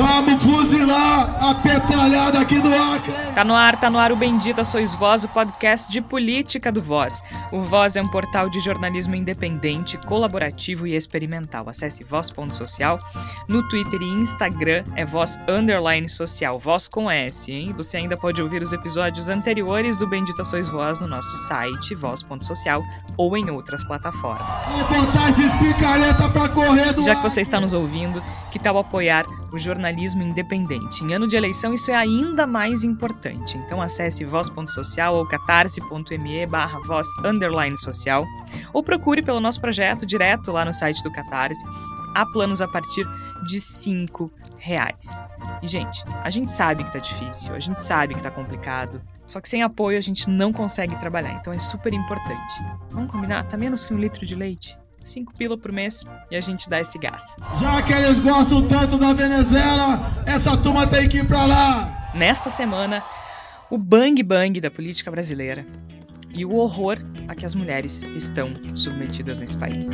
Vamos fuzilar a petralhada aqui do Acre. Tá no ar, tá no ar o Bendita Sois Voz, o podcast de política do Voz. O Voz é um portal de jornalismo independente, colaborativo e experimental. Acesse voz.social. No Twitter e Instagram é voz underline social, voz com S, hein? Você ainda pode ouvir os episódios anteriores do Bendita Sois Voz no nosso site, voz.social, ou em outras plataformas. Vou botar esses picareta pra correr do Já que você está nos ouvindo, que tal apoiar o jornalismo independente? Em ano de eleição, isso é ainda mais importante. Então acesse voz.social ou catarse.me barra voz underline social ou procure pelo nosso projeto direto lá no site do Catarse. Há planos a partir de cinco reais. E, gente, a gente sabe que tá difícil, a gente sabe que tá complicado, só que sem apoio a gente não consegue trabalhar, então é super importante. Vamos combinar? Tá menos que um litro de leite? 5 pila por mês e a gente dá esse gás. Já que eles gostam tanto da Venezuela, essa turma tem que ir pra lá. Nesta semana, o bang bang da política brasileira e o horror a que as mulheres estão submetidas nesse país.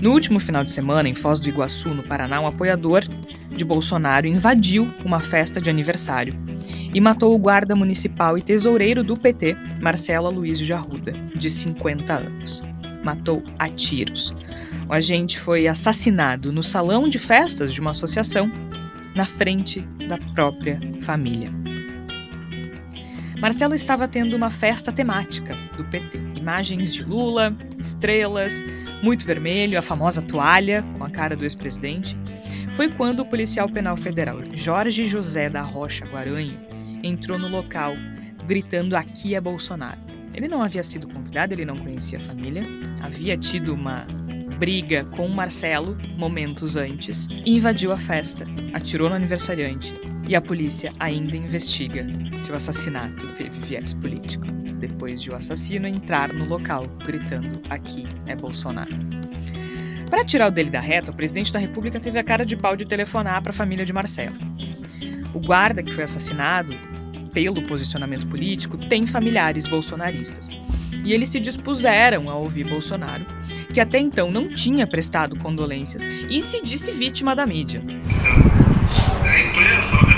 No último final de semana, em Foz do Iguaçu, no Paraná, um apoiador de Bolsonaro invadiu uma festa de aniversário e matou o guarda municipal e tesoureiro do PT, Marcelo Luizio de Arruda, de 50 anos. Matou a tiros. O agente foi assassinado no salão de festas de uma associação, na frente da própria família. Marcelo estava tendo uma festa temática do PT. Imagens de Lula, estrelas, muito vermelho, a famosa toalha com a cara do ex-presidente. Foi quando o policial penal federal Jorge José da Rocha Guaranho entrou no local gritando aqui é Bolsonaro. Ele não havia sido convidado, ele não conhecia a família, havia tido uma briga com Marcelo momentos antes e invadiu a festa, atirou no aniversariante e a polícia ainda investiga se o assassinato teve viés político, depois de o assassino entrar no local gritando aqui é Bolsonaro. Para tirar o dele da reta, o presidente da República teve a cara de pau de telefonar para a família de Marcelo. O guarda que foi assassinado pelo posicionamento político tem familiares bolsonaristas. E eles se dispuseram a ouvir Bolsonaro, que até então não tinha prestado condolências e se disse vítima da mídia. A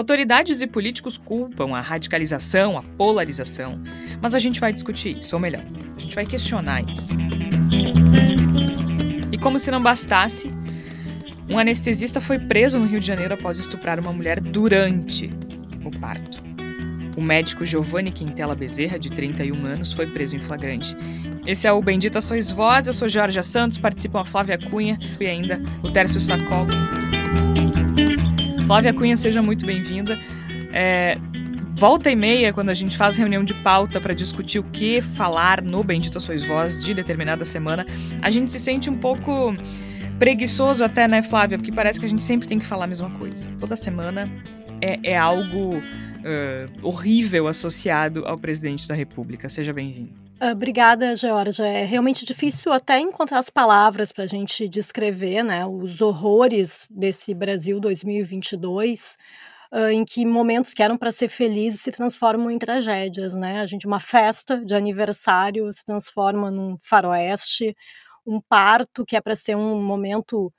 Autoridades e políticos culpam a radicalização, a polarização, mas a gente vai discutir isso, ou melhor, a gente vai questionar isso. E como se não bastasse, um anestesista foi preso no Rio de Janeiro após estuprar uma mulher durante o parto. O médico Giovanni Quintela Bezerra, de 31 anos, foi preso em flagrante. Esse é o Bendita Sois Voz, eu sou Jorge Santos, participam a Flávia Cunha e ainda o Tércio Sacol. Flávia Cunha, seja muito bem-vinda. É, volta e meia, quando a gente faz reunião de pauta para discutir o que falar no Bendita Sois Voz de determinada semana, a gente se sente um pouco preguiçoso até, né, Flávia? Porque parece que a gente sempre tem que falar a mesma coisa. Toda semana é, é algo uh, horrível associado ao presidente da República. Seja bem-vindo. Obrigada, Georgia. É realmente difícil até encontrar as palavras para a gente descrever né, os horrores desse Brasil 2022, uh, em que momentos que eram para ser felizes se transformam em tragédias. Né? A gente, uma festa de aniversário se transforma num faroeste, um parto que é para ser um momento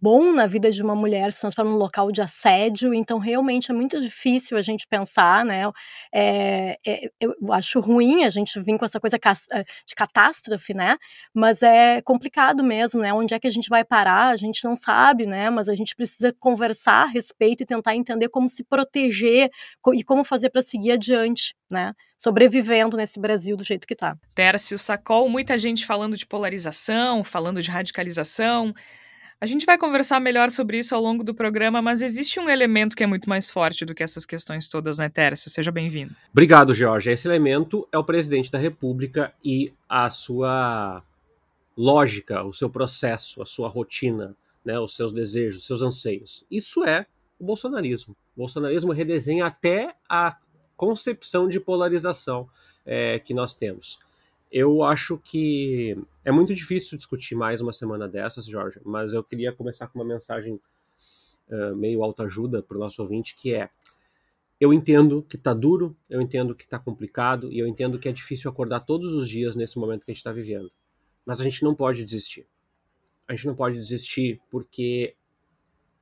bom na vida de uma mulher se transforma num local de assédio, então realmente é muito difícil a gente pensar, né? É, é, eu acho ruim a gente vir com essa coisa eh, de catástrofe, né? Mas é complicado mesmo, né? Onde é que a gente vai parar? A gente não sabe, né? Mas a gente precisa conversar a respeito e tentar entender como se proteger e como fazer para seguir adiante, né? Sobrevivendo nesse Brasil do jeito que está. Tércio Sacol, muita gente falando de polarização, falando de radicalização. A gente vai conversar melhor sobre isso ao longo do programa, mas existe um elemento que é muito mais forte do que essas questões todas, né, Tércio? Seja bem-vindo. Obrigado, Jorge. Esse elemento é o presidente da República e a sua lógica, o seu processo, a sua rotina, né, os seus desejos, os seus anseios. Isso é o bolsonarismo. O bolsonarismo redesenha até a concepção de polarização é, que nós temos. Eu acho que é muito difícil discutir mais uma semana dessas, Jorge, mas eu queria começar com uma mensagem uh, meio autoajuda para o nosso ouvinte, que é eu entendo que tá duro, eu entendo que tá complicado e eu entendo que é difícil acordar todos os dias nesse momento que a gente está vivendo. Mas a gente não pode desistir. A gente não pode desistir porque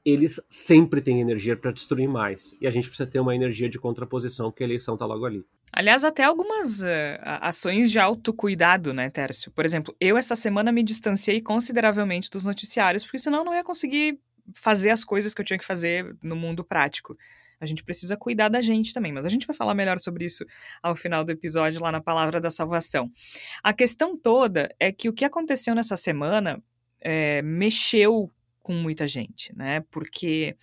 eles sempre têm energia para destruir mais. E a gente precisa ter uma energia de contraposição, que a eleição tá logo ali. Aliás, até algumas uh, ações de autocuidado, né, Tércio? Por exemplo, eu essa semana me distanciei consideravelmente dos noticiários, porque senão não ia conseguir fazer as coisas que eu tinha que fazer no mundo prático. A gente precisa cuidar da gente também, mas a gente vai falar melhor sobre isso ao final do episódio, lá na Palavra da Salvação. A questão toda é que o que aconteceu nessa semana é, mexeu com muita gente, né? Porque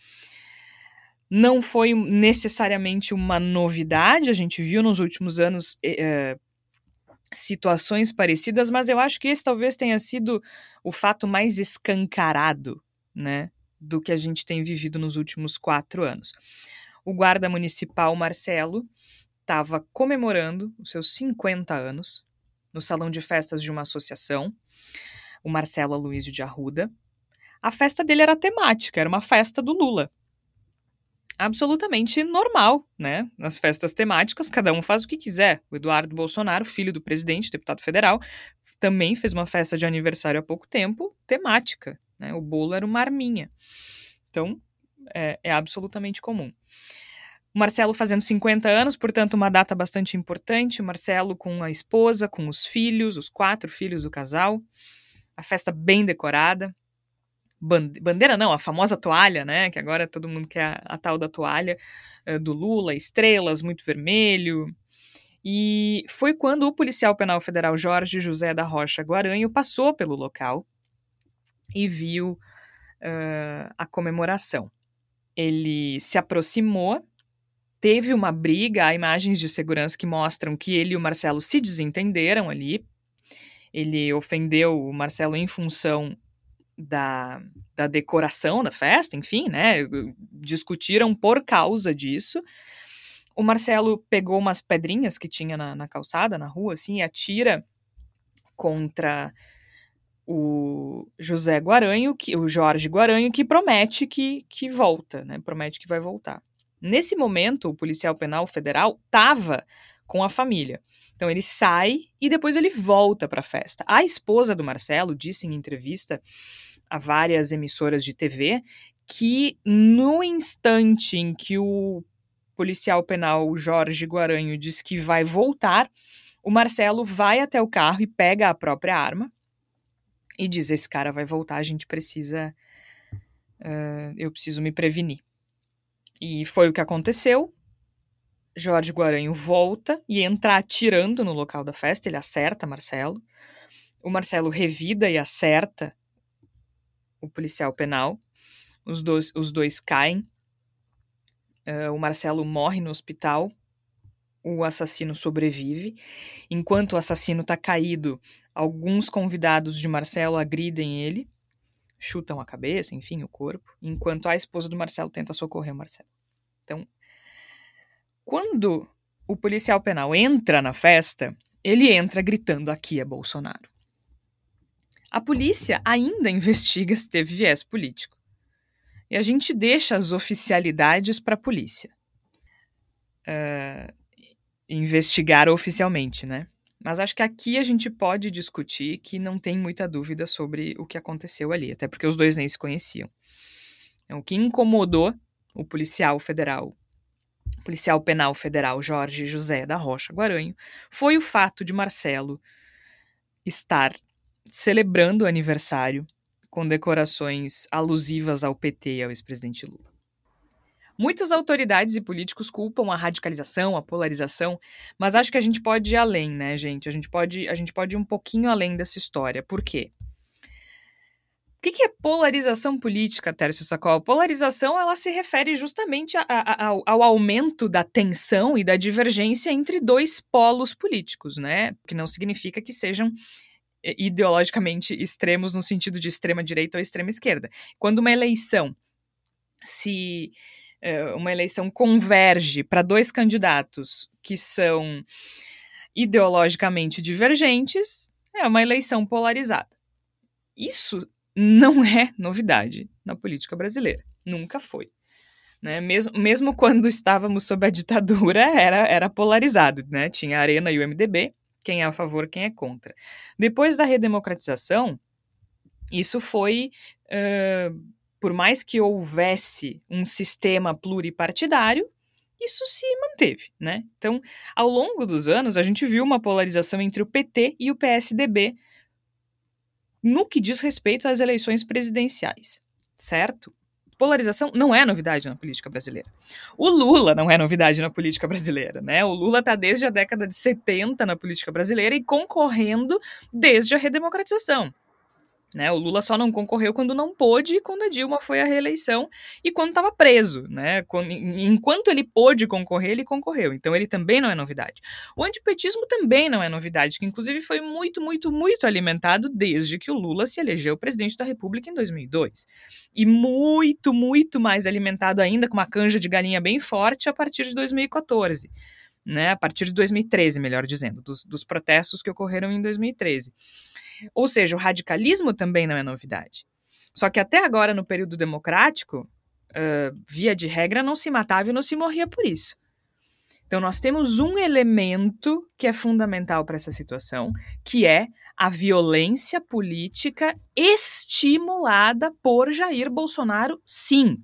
não foi necessariamente uma novidade, a gente viu nos últimos anos é, situações parecidas, mas eu acho que esse talvez tenha sido o fato mais escancarado, né? Do que a gente tem vivido nos últimos quatro anos o guarda municipal Marcelo estava comemorando os seus 50 anos no salão de festas de uma associação, o Marcelo Aloysio de Arruda. A festa dele era temática, era uma festa do Lula. Absolutamente normal, né? Nas festas temáticas, cada um faz o que quiser. O Eduardo Bolsonaro, filho do presidente, deputado federal, também fez uma festa de aniversário há pouco tempo, temática. Né? O bolo era uma arminha. Então, é, é absolutamente comum. O Marcelo fazendo 50 anos, portanto, uma data bastante importante. O Marcelo com a esposa, com os filhos, os quatro filhos do casal. A festa bem decorada. Bandeira não, a famosa toalha, né? Que agora todo mundo quer a, a tal da toalha uh, do Lula, estrelas, muito vermelho. E foi quando o policial penal federal Jorge José da Rocha Guaranho passou pelo local e viu uh, a comemoração ele se aproximou, teve uma briga, há imagens de segurança que mostram que ele e o Marcelo se desentenderam ali. Ele ofendeu o Marcelo em função da, da decoração da festa, enfim, né? Discutiram por causa disso. O Marcelo pegou umas pedrinhas que tinha na, na calçada, na rua, assim, e atira contra o José Guaranho, que, o Jorge Guaranho, que promete que, que volta, né? Promete que vai voltar. Nesse momento, o policial penal federal estava com a família. Então ele sai e depois ele volta para a festa. A esposa do Marcelo disse em entrevista a várias emissoras de TV que no instante em que o policial penal Jorge Guaranho diz que vai voltar, o Marcelo vai até o carro e pega a própria arma e diz: esse cara vai voltar, a gente precisa. Uh, eu preciso me prevenir. E foi o que aconteceu. Jorge Guaranho volta e entra atirando no local da festa. Ele acerta Marcelo. O Marcelo revida e acerta o policial penal. Os dois, os dois caem. Uh, o Marcelo morre no hospital. O assassino sobrevive. Enquanto o assassino está caído, Alguns convidados de Marcelo agridem ele, chutam a cabeça, enfim, o corpo, enquanto a esposa do Marcelo tenta socorrer o Marcelo. Então, quando o policial penal entra na festa, ele entra gritando: aqui é Bolsonaro. A polícia ainda investiga se teve viés político. E a gente deixa as oficialidades para a polícia. Uh, investigar oficialmente, né? Mas acho que aqui a gente pode discutir que não tem muita dúvida sobre o que aconteceu ali, até porque os dois nem se conheciam. Então, o que incomodou o policial federal, policial penal federal Jorge José da Rocha Guaranho, foi o fato de Marcelo estar celebrando o aniversário com decorações alusivas ao PT e ao ex-presidente Lula. Muitas autoridades e políticos culpam a radicalização, a polarização, mas acho que a gente pode ir além, né, gente? A gente pode, a gente pode ir um pouquinho além dessa história. Por quê? O que, que é polarização política, Tércio Sacol? Polarização ela se refere justamente a, a, ao, ao, aumento da tensão e da divergência entre dois polos políticos, né? Que não significa que sejam é, ideologicamente extremos no sentido de extrema direita ou extrema esquerda. Quando uma eleição se eh, uma eleição converge para dois candidatos que são ideologicamente divergentes, é uma eleição polarizada. Isso não é novidade na política brasileira. Nunca foi. Né? Mesmo, mesmo quando estávamos sob a ditadura, era, era polarizado, né? Tinha a Arena e o MDB, quem é a favor, quem é contra. Depois da redemocratização, isso foi, uh, por mais que houvesse um sistema pluripartidário, isso se manteve, né? Então, ao longo dos anos, a gente viu uma polarização entre o PT e o PSDB no que diz respeito às eleições presidenciais, certo? Polarização não é novidade na política brasileira. O Lula não é novidade na política brasileira, né? O Lula está desde a década de 70 na política brasileira e concorrendo desde a redemocratização. Né, o Lula só não concorreu quando não pôde quando a Dilma foi à reeleição e quando estava preso. Né? Quando, enquanto ele pôde concorrer, ele concorreu. Então ele também não é novidade. O antipetismo também não é novidade, que inclusive foi muito, muito, muito alimentado desde que o Lula se elegeu presidente da República em 2002. E muito, muito mais alimentado ainda, com uma canja de galinha bem forte, a partir de 2014. Né, a partir de 2013, melhor dizendo, dos, dos protestos que ocorreram em 2013. Ou seja, o radicalismo também não é novidade. Só que até agora, no período democrático, uh, via de regra, não se matava e não se morria por isso. Então, nós temos um elemento que é fundamental para essa situação, que é a violência política estimulada por Jair Bolsonaro, sim.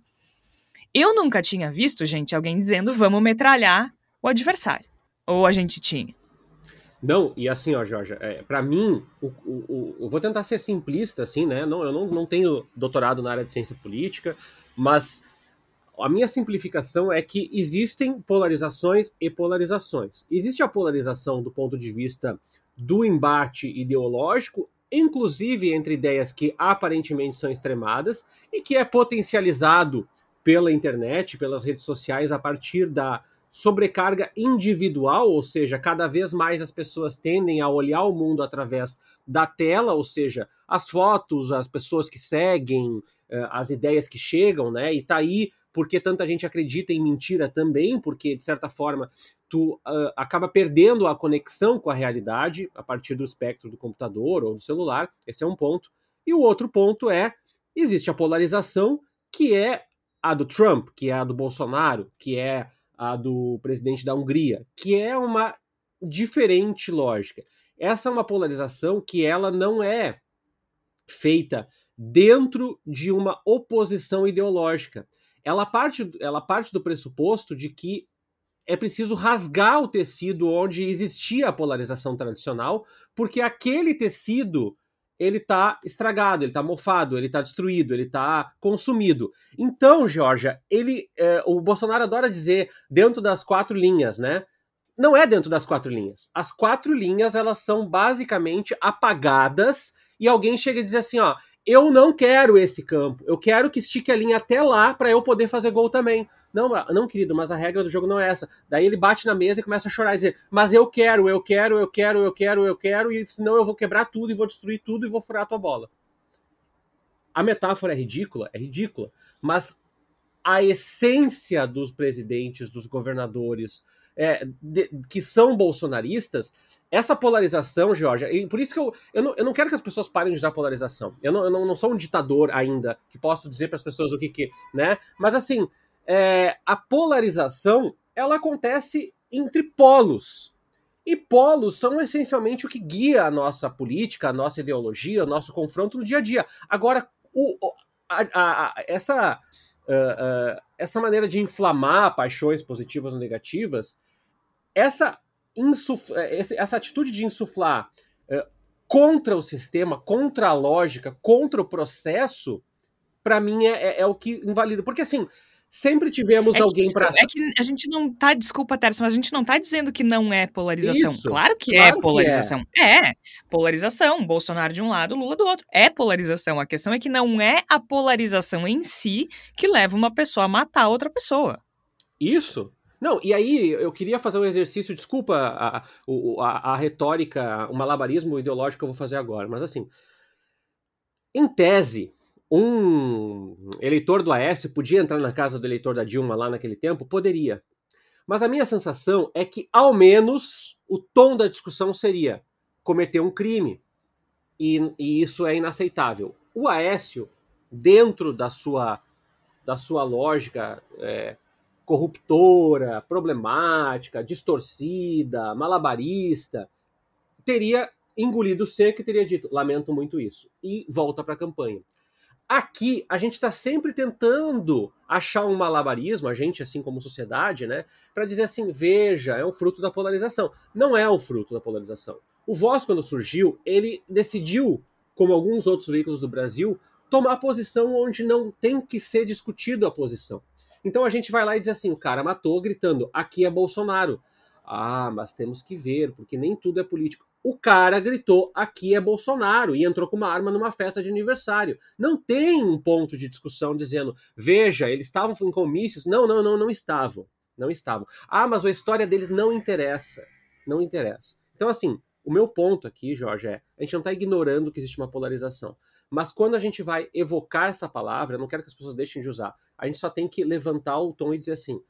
Eu nunca tinha visto, gente, alguém dizendo vamos metralhar o adversário. Ou a gente tinha. Não, e assim, ó, Jorge, é, para mim, o, o, o, eu vou tentar ser simplista, assim, né? Não, eu não, não tenho doutorado na área de ciência política, mas a minha simplificação é que existem polarizações e polarizações. Existe a polarização do ponto de vista do embate ideológico, inclusive entre ideias que aparentemente são extremadas e que é potencializado pela internet, pelas redes sociais, a partir da sobrecarga individual, ou seja, cada vez mais as pessoas tendem a olhar o mundo através da tela, ou seja, as fotos, as pessoas que seguem, eh, as ideias que chegam, né? E tá aí porque tanta gente acredita em mentira também, porque de certa forma tu uh, acaba perdendo a conexão com a realidade a partir do espectro do computador ou do celular. Esse é um ponto. E o outro ponto é existe a polarização que é a do Trump, que é a do Bolsonaro, que é a do presidente da Hungria, que é uma diferente lógica. Essa é uma polarização que ela não é feita dentro de uma oposição ideológica. Ela parte, ela parte do pressuposto de que é preciso rasgar o tecido onde existia a polarização tradicional, porque aquele tecido ele tá estragado, ele tá mofado, ele tá destruído, ele tá consumido. Então, Georgia, ele, é, o Bolsonaro adora dizer dentro das quatro linhas, né? Não é dentro das quatro linhas. As quatro linhas elas são basicamente apagadas e alguém chega e diz assim, ó, eu não quero esse campo, eu quero que estique a linha até lá para eu poder fazer gol também. Não, não, querido, mas a regra do jogo não é essa. Daí ele bate na mesa e começa a chorar e dizer: Mas eu quero, eu quero, eu quero, eu quero, eu quero, e senão eu vou quebrar tudo e vou destruir tudo e vou furar a tua bola. A metáfora é ridícula? É ridícula. Mas a essência dos presidentes, dos governadores, é, de, que são bolsonaristas, essa polarização, Jorge, e por isso que eu, eu, não, eu não quero que as pessoas parem de usar polarização. Eu não, eu não, não sou um ditador ainda que posso dizer para as pessoas o que que, né? Mas assim, é, a polarização ela acontece entre polos. E polos são essencialmente o que guia a nossa política, a nossa ideologia, o nosso confronto no dia a dia. Agora, o, a, a, a, essa, uh, uh, essa maneira de inflamar paixões positivas ou negativas, essa, essa atitude de insuflar uh, contra o sistema, contra a lógica, contra o processo, para mim é, é, é, o que invalida. Porque assim, sempre tivemos é alguém para. É que a gente não tá, desculpa, mas a gente não tá dizendo que não é polarização. Isso, claro que é claro é polarização. Que é. é. polarização. Bolsonaro de um lado, Lula do outro. É polarização. A questão é que não é a polarização em si que leva uma pessoa a matar outra pessoa. Isso. Não, e aí eu queria fazer um exercício, desculpa a, a, a retórica, o malabarismo ideológico que eu vou fazer agora, mas assim, em tese, um eleitor do Aécio podia entrar na casa do eleitor da Dilma lá naquele tempo? Poderia. Mas a minha sensação é que, ao menos, o tom da discussão seria cometer um crime. E, e isso é inaceitável. O Aécio, dentro da sua da sua lógica é, corruptora, problemática, distorcida, malabarista, teria engolido seco e teria dito: lamento muito isso. E volta para a campanha. Aqui a gente está sempre tentando achar um malabarismo, a gente, assim como sociedade, né, para dizer assim: veja, é um fruto da polarização. Não é o fruto da polarização. O Voz, quando surgiu, ele decidiu, como alguns outros veículos do Brasil, tomar posição onde não tem que ser discutido a posição. Então a gente vai lá e diz assim: o cara matou gritando, aqui é Bolsonaro. Ah, mas temos que ver, porque nem tudo é político. O cara gritou, aqui é Bolsonaro, e entrou com uma arma numa festa de aniversário. Não tem um ponto de discussão dizendo, veja, eles estavam em comícios. Não, não, não, não estavam. Não estavam. Ah, mas a história deles não interessa. Não interessa. Então, assim, o meu ponto aqui, Jorge, é a gente não está ignorando que existe uma polarização. Mas quando a gente vai evocar essa palavra, não quero que as pessoas deixem de usar, a gente só tem que levantar o tom e dizer assim: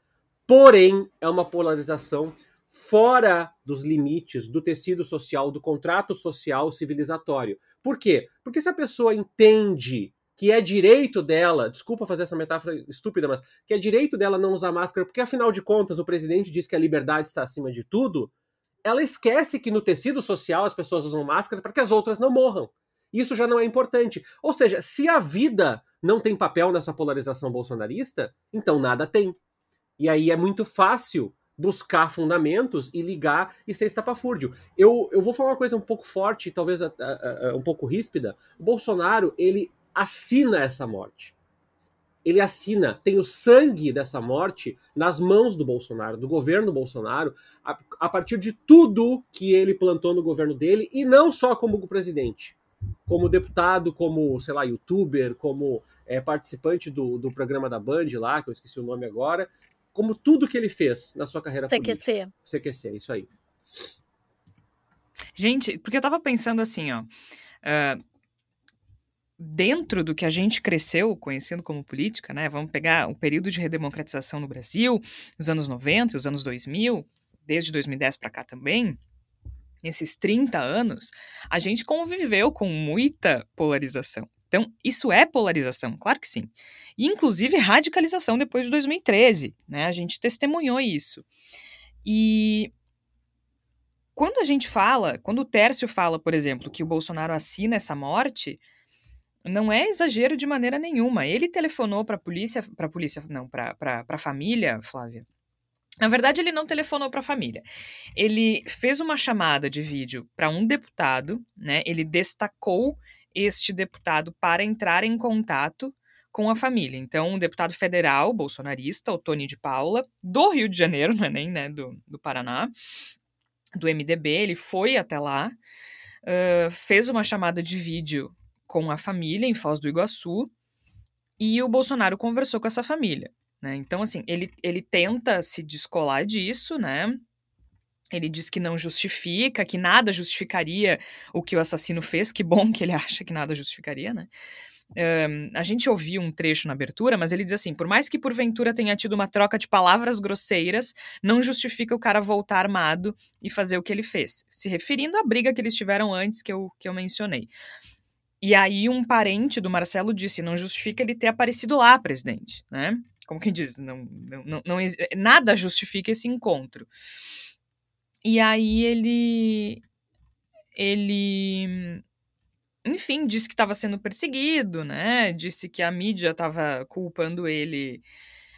porém, é uma polarização fora dos limites do tecido social, do contrato social civilizatório. Por quê? Porque se a pessoa entende que é direito dela, desculpa fazer essa metáfora estúpida, mas que é direito dela não usar máscara, porque afinal de contas o presidente diz que a liberdade está acima de tudo, ela esquece que no tecido social as pessoas usam máscara para que as outras não morram. Isso já não é importante. Ou seja, se a vida não tem papel nessa polarização bolsonarista, então nada tem. E aí é muito fácil buscar fundamentos e ligar e ser estapafúrdio. Eu, eu vou falar uma coisa um pouco forte, talvez a, a, a, um pouco ríspida. O Bolsonaro, ele assina essa morte. Ele assina, tem o sangue dessa morte nas mãos do Bolsonaro, do governo Bolsonaro, a, a partir de tudo que ele plantou no governo dele, e não só como presidente como deputado, como, sei lá, youtuber, como é, participante do, do programa da Band lá, que eu esqueci o nome agora, como tudo que ele fez na sua carreira CQC. política. CQC, isso aí. Gente, porque eu tava pensando assim, ó. Uh, dentro do que a gente cresceu conhecendo como política, né? Vamos pegar o período de redemocratização no Brasil, os anos 90, os anos 2000, desde 2010 para cá também nesses 30 anos, a gente conviveu com muita polarização. Então, isso é polarização, claro que sim. E, inclusive, radicalização depois de 2013, né? A gente testemunhou isso. E quando a gente fala, quando o Tércio fala, por exemplo, que o Bolsonaro assina essa morte, não é exagero de maneira nenhuma. Ele telefonou para a polícia, para polícia, não, para a família, Flávia, na verdade, ele não telefonou para a família. Ele fez uma chamada de vídeo para um deputado, né? Ele destacou este deputado para entrar em contato com a família. Então, um deputado federal, bolsonarista, o Tony de Paula, do Rio de Janeiro, não é nem né, do, do Paraná, do MDB, ele foi até lá, uh, fez uma chamada de vídeo com a família em Foz do Iguaçu, e o Bolsonaro conversou com essa família. Né? Então, assim, ele, ele tenta se descolar disso, né? Ele diz que não justifica, que nada justificaria o que o assassino fez. Que bom que ele acha que nada justificaria, né? Um, a gente ouviu um trecho na abertura, mas ele diz assim: por mais que porventura tenha tido uma troca de palavras grosseiras, não justifica o cara voltar armado e fazer o que ele fez. Se referindo à briga que eles tiveram antes, que eu, que eu mencionei. E aí, um parente do Marcelo disse: não justifica ele ter aparecido lá, presidente, né? Como quem diz, não, não, não, não, nada justifica esse encontro. E aí ele ele enfim, disse que estava sendo perseguido, né? Disse que a mídia estava culpando ele,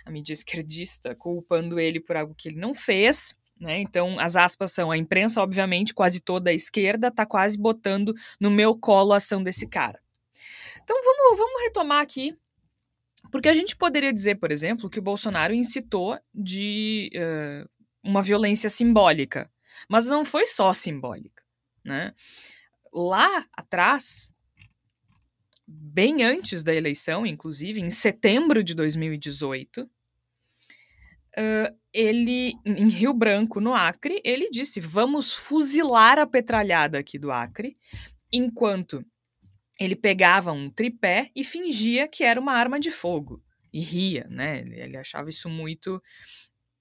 a mídia esquerdista, culpando ele por algo que ele não fez. Né? Então, as aspas são: a imprensa, obviamente, quase toda a esquerda, está quase botando no meu colo a ação desse cara. Então, vamos, vamos retomar aqui porque a gente poderia dizer, por exemplo, que o Bolsonaro incitou de uh, uma violência simbólica. Mas não foi só simbólica. Né? Lá atrás, bem antes da eleição, inclusive, em setembro de 2018, uh, ele, em Rio Branco, no Acre, ele disse: vamos fuzilar a petralhada aqui do Acre, enquanto ele pegava um tripé e fingia que era uma arma de fogo e ria, né? Ele, ele achava isso muito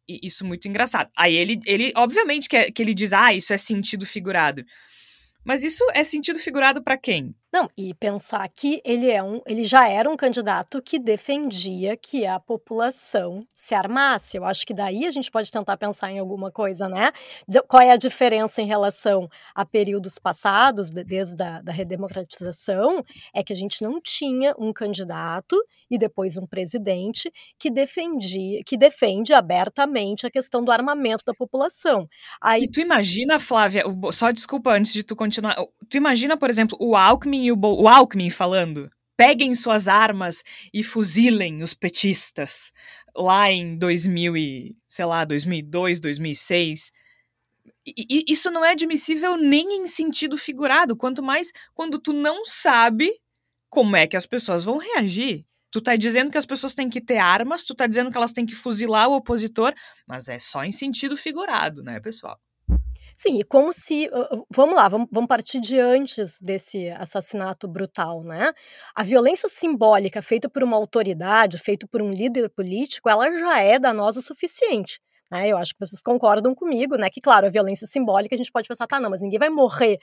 isso muito engraçado. Aí ele, ele obviamente que, é, que ele diz, ah, isso é sentido figurado. Mas isso é sentido figurado para quem? Não, e pensar que ele é um, ele já era um candidato que defendia que a população se armasse. Eu acho que daí a gente pode tentar pensar em alguma coisa, né? Qual é a diferença em relação a períodos passados, desde a da redemocratização, é que a gente não tinha um candidato e depois um presidente que defendia, que defende abertamente a questão do armamento da população. Aí... E tu imagina, Flávia, só desculpa antes de tu continuar, tu imagina, por exemplo, o Alckmin E o, Bo o Alckmin falando. Peguem suas armas e fuzilem os petistas. Lá em 2000 e, sei lá, 2002, 2006. E, e isso não é admissível nem em sentido figurado, quanto mais quando tu não sabe como é que as pessoas vão reagir. Tu tá dizendo que as pessoas têm que ter armas, tu tá dizendo que elas têm que fuzilar o opositor, mas é só em sentido figurado, né, pessoal? Sim, e como se. Vamos lá, vamos, vamos partir de antes desse assassinato brutal, né? A violência simbólica feita por uma autoridade, feita por um líder político, ela já é danosa o suficiente. Né? Eu acho que vocês concordam comigo, né? Que, claro, a violência simbólica a gente pode pensar, tá, não, mas ninguém vai morrer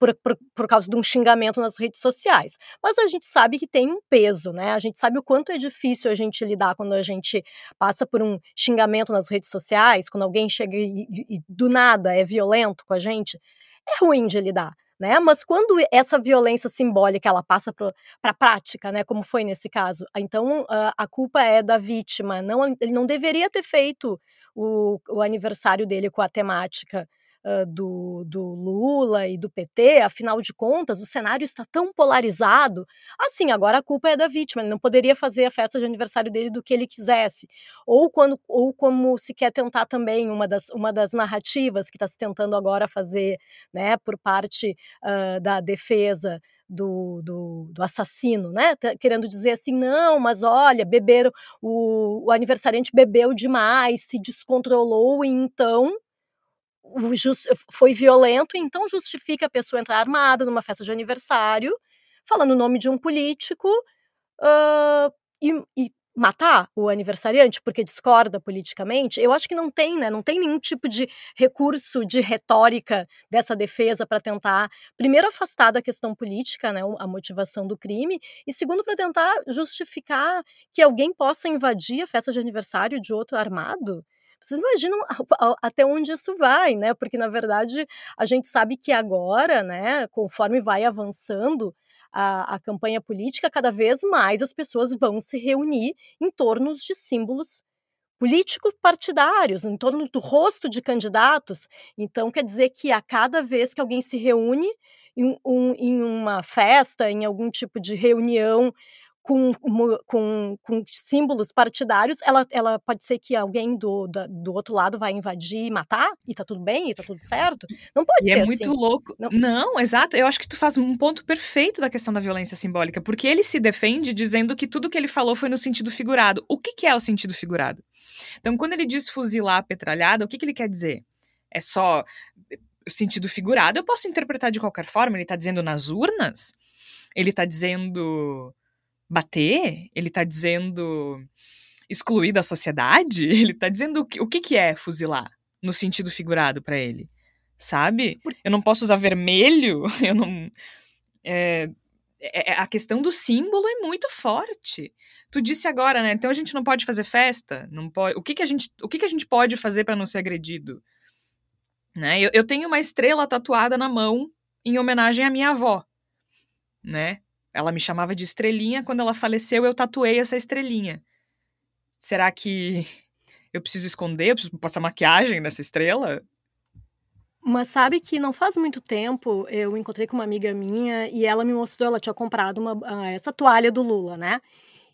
por, por, por, causa de um xingamento nas redes sociais. Mas a gente sabe que tem um peso, né? A gente sabe o quanto é difícil a gente lidar quando a gente passa por um xingamento nas redes sociais, quando alguém chega e, e, e do nada é violento com a gente. É ruim de lidar. Né? Mas quando essa violência simbólica ela passa para a prática, né, como foi nesse caso, então a, a culpa é da vítima. Não, ele não deveria ter feito o, o aniversário dele com a temática uh, do, do Lula e do PT, afinal de contas, o cenário está tão polarizado. Assim, agora a culpa é da vítima, ele não poderia fazer a festa de aniversário dele do que ele quisesse. Ou, quando, ou como se quer tentar também, uma das, uma das narrativas que está se tentando agora fazer né, por parte uh, da defesa do, do, do, assassino, né? Tá querendo dizer assim, não, mas olha, beberam, o, o aniversariante bebeu demais, se descontrolou e então foi violento, então justifica a pessoa entrar armada numa festa de aniversário, falando o nome de um político uh, e, e, matar o aniversariante porque discorda politicamente. Eu acho que não tem, né? Não tem nenhum tipo de recurso de retórica dessa defesa para tentar, primeiro, afastar da questão política, né? A motivação do crime, e segundo, para tentar justificar que alguém possa invadir a festa de aniversário de outro armado. Vocês imaginam até onde isso vai, né? Porque, na verdade, a gente sabe que agora, né, conforme vai avançando a, a campanha política, cada vez mais as pessoas vão se reunir em torno de símbolos políticos partidários, em torno do rosto de candidatos. Então, quer dizer que a cada vez que alguém se reúne em, um, em uma festa, em algum tipo de reunião com, com, com símbolos partidários, ela, ela pode ser que alguém do, da, do outro lado vai invadir e matar, e tá tudo bem, e tá tudo certo. Não pode e é ser é muito assim. louco. Não. Não, exato. Eu acho que tu faz um ponto perfeito da questão da violência simbólica, porque ele se defende dizendo que tudo que ele falou foi no sentido figurado. O que, que é o sentido figurado? Então, quando ele diz fuzilar a petralhada, o que, que ele quer dizer? É só o sentido figurado, eu posso interpretar de qualquer forma. Ele tá dizendo nas urnas? Ele tá dizendo bater? Ele tá dizendo excluir da sociedade? Ele tá dizendo o que, o que, que é fuzilar, no sentido figurado para ele? Sabe? Eu não posso usar vermelho, eu não. É, é, a questão do símbolo é muito forte. Tu disse agora, né? Então a gente não pode fazer festa, não pode. O que, que a gente, o que, que a gente pode fazer para não ser agredido? Né? Eu, eu tenho uma estrela tatuada na mão em homenagem à minha avó, né? Ela me chamava de estrelinha, quando ela faleceu eu tatuei essa estrelinha. Será que eu preciso esconder? Eu preciso passar maquiagem nessa estrela? Mas sabe que não faz muito tempo eu encontrei com uma amiga minha e ela me mostrou, ela tinha comprado uma, uh, essa toalha do Lula, né?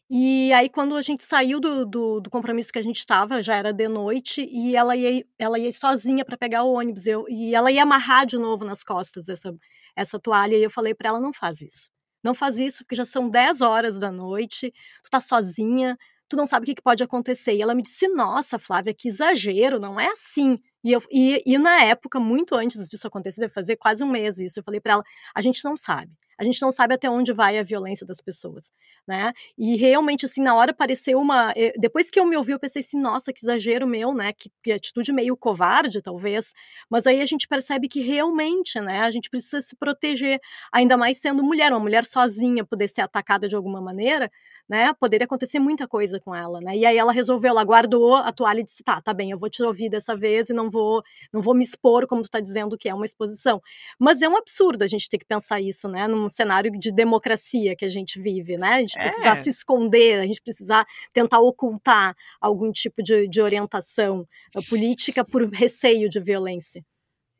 E aí, quando a gente saiu do, do, do compromisso que a gente estava, já era de noite, e ela ia, ela ia sozinha para pegar o ônibus. Eu, e ela ia amarrar de novo nas costas essa, essa toalha, e eu falei para ela: não faz isso. Não faz isso, porque já são 10 horas da noite, tu tá sozinha, tu não sabe o que, que pode acontecer. E ela me disse: Nossa, Flávia, que exagero, não é assim. E, eu, e, e na época, muito antes disso acontecer, deve fazer quase um mês isso, eu falei para ela: A gente não sabe. A gente não sabe até onde vai a violência das pessoas, né? E realmente, assim, na hora pareceu uma. Eh, depois que eu me ouvi, eu pensei assim, nossa, que exagero meu, né? Que, que atitude meio covarde, talvez. Mas aí a gente percebe que realmente, né? A gente precisa se proteger, ainda mais sendo mulher, uma mulher sozinha poder ser atacada de alguma maneira, né? Poderia acontecer muita coisa com ela, né? E aí ela resolveu, ela guardou a toalha e disse: tá, tá bem, eu vou te ouvir dessa vez e não vou, não vou me expor, como tu tá dizendo que é uma exposição. Mas é um absurdo a gente ter que pensar isso, né? Num cenário de democracia que a gente vive, né? A gente precisar é. se esconder, a gente precisar tentar ocultar algum tipo de, de orientação eh, política por receio de violência.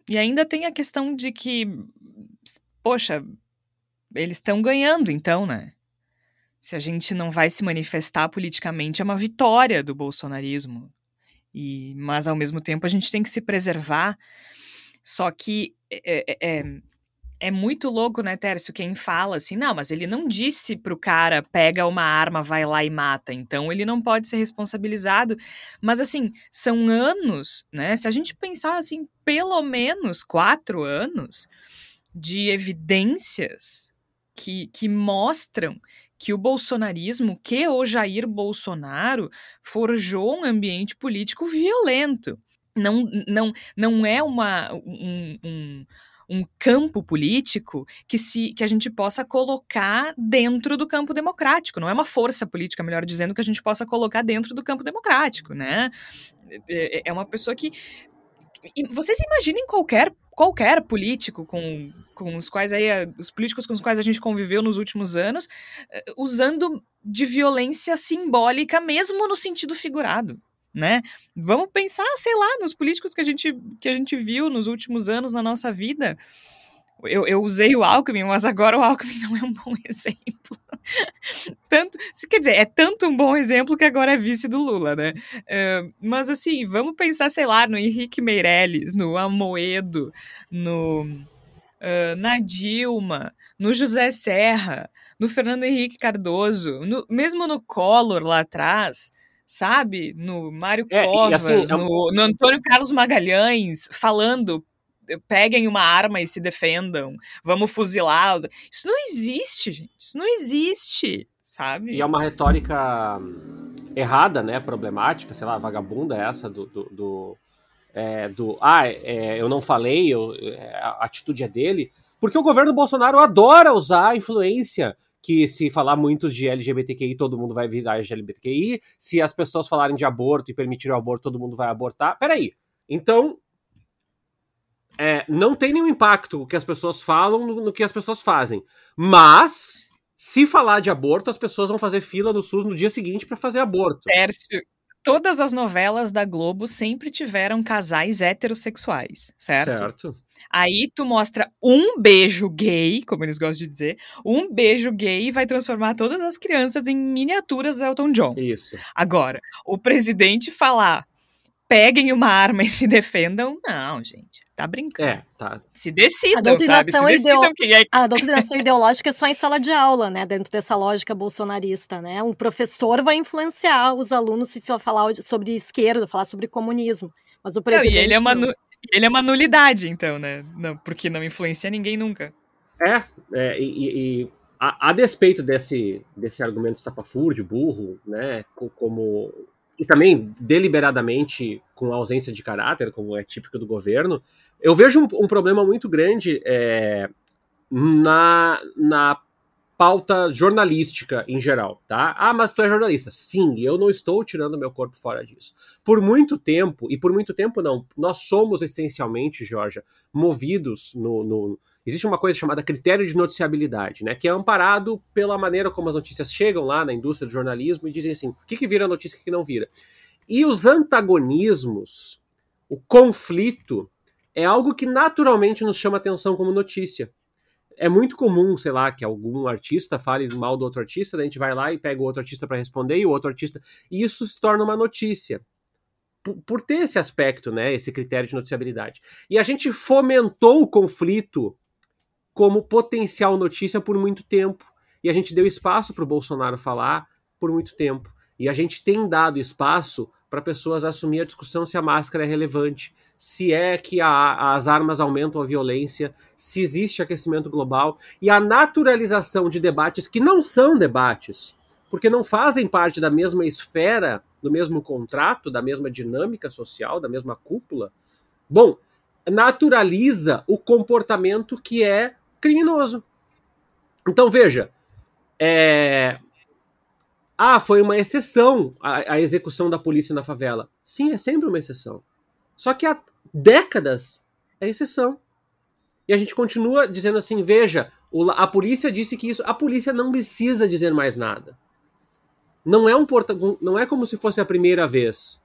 E ainda tem a questão de que, poxa, eles estão ganhando, então, né? se a gente não vai se manifestar politicamente, é uma vitória do bolsonarismo. E, mas, ao mesmo tempo, a gente tem que se preservar. Só que é, é, é, muito louco, né, Tércio, quem fala assim, não, mas ele não disse pro cara, pega uma arma, vai lá e mata, então ele não pode ser responsabilizado. Mas, assim, são anos, né, se a gente pensar, assim, pelo menos quatro anos de evidências que, que mostram que o bolsonarismo, que o Jair Bolsonaro forjou um ambiente político violento. Não, não, não é uma, um, um, um campo político que, se, que a gente possa colocar dentro do campo democrático. Não é uma força política, melhor dizendo, que a gente possa colocar dentro do campo democrático, né? É, é uma pessoa que. Vocês imaginem qualquer qualquer político com, com os quais aí, os políticos com os quais a gente conviveu nos últimos anos, eh, usando de violência simbólica, mesmo no sentido figurado. Né? Vamos pensar, sei lá, nos políticos que a gente, que a gente viu nos últimos anos na nossa vida. Eu, eu usei o Alckmin, mas agora o Alckmin não é um bom exemplo. tanto, quer dizer, é tanto um bom exemplo que agora é vice do Lula, né? Uh, mas assim, vamos pensar, sei lá, no Henrique Meirelles, no Amoedo, no, uh, na Dilma, no José Serra, no Fernando Henrique Cardoso, no, mesmo no Collor lá atrás, sabe? No Mário é, Covas, assim, é no, no Antônio Carlos Magalhães, falando peguem uma arma e se defendam, vamos fuzilar. Isso não existe, gente. Isso não existe, sabe? E é uma retórica errada, né? Problemática, sei lá, vagabunda essa do. do, do, é, do ah, é, eu não falei, eu, é, a atitude é dele. Porque o governo Bolsonaro adora usar a influência que se falar muito de LGBTQI, todo mundo vai virar LGBTQI. Se as pessoas falarem de aborto e permitirem o aborto, todo mundo vai abortar. Peraí. Então, é, não tem nenhum impacto o que as pessoas falam no, no, que as pessoas fazem. Mas, se falar de aborto, as pessoas vão fazer fila no SUS no dia seguinte para fazer aborto. Tércio, todas as novelas da Globo sempre tiveram casais heterossexuais, certo? Certo. Aí tu mostra um beijo gay, como eles gostam de dizer, um beijo gay vai transformar todas as crianças em miniaturas do Elton John. Isso. Agora, o presidente falar peguem uma arma e se defendam. Não, gente, tá brincando. É, tá. Se decidam, sabe? Se decidam ideo... quem é. A doutrinação ideológica é só em sala de aula, né? Dentro dessa lógica bolsonarista, né? Um professor vai influenciar os alunos se falar sobre esquerda, falar sobre comunismo. Mas o presidente. Não, e ele é uma, nu... ele é uma nulidade, então, né? Não, porque não influencia ninguém nunca. É, é e, e a, a, despeito desse, desse argumento estapafúrdio, burro, né? Como e também deliberadamente com ausência de caráter, como é típico do governo, eu vejo um, um problema muito grande é, na, na pauta jornalística em geral, tá? Ah, mas tu é jornalista. Sim, eu não estou tirando meu corpo fora disso. Por muito tempo, e por muito tempo não, nós somos essencialmente, Georgia, movidos no, no existe uma coisa chamada critério de noticiabilidade, né, que é amparado pela maneira como as notícias chegam lá na indústria do jornalismo e dizem assim, o que, que vira notícia e o que não vira. E os antagonismos, o conflito, é algo que naturalmente nos chama atenção como notícia. É muito comum, sei lá, que algum artista fale mal do outro artista, daí a gente vai lá e pega o outro artista para responder e o outro artista. E isso se torna uma notícia por, ter esse aspecto, né, esse critério de noticiabilidade. E a gente fomentou o conflito como potencial notícia por muito tempo. E a gente deu espaço para o Bolsonaro falar por muito tempo. E a gente tem dado espaço para pessoas assumir a discussão se a máscara é relevante, se é que a, as armas aumentam a violência, se existe aquecimento global e a naturalização de debates que não são debates, porque não fazem parte da mesma esfera, do mesmo contrato, da mesma dinâmica social, da mesma cúpula. Bom, naturaliza o comportamento que é criminoso. Então veja, é, ah, foi uma exceção a, a, execução da polícia na favela. Sim, é sempre uma exceção. Só que há décadas é exceção. E a gente continua dizendo assim: veja, a polícia disse que isso. A polícia não precisa dizer mais nada. Não é, um porta, não é como se fosse a primeira vez.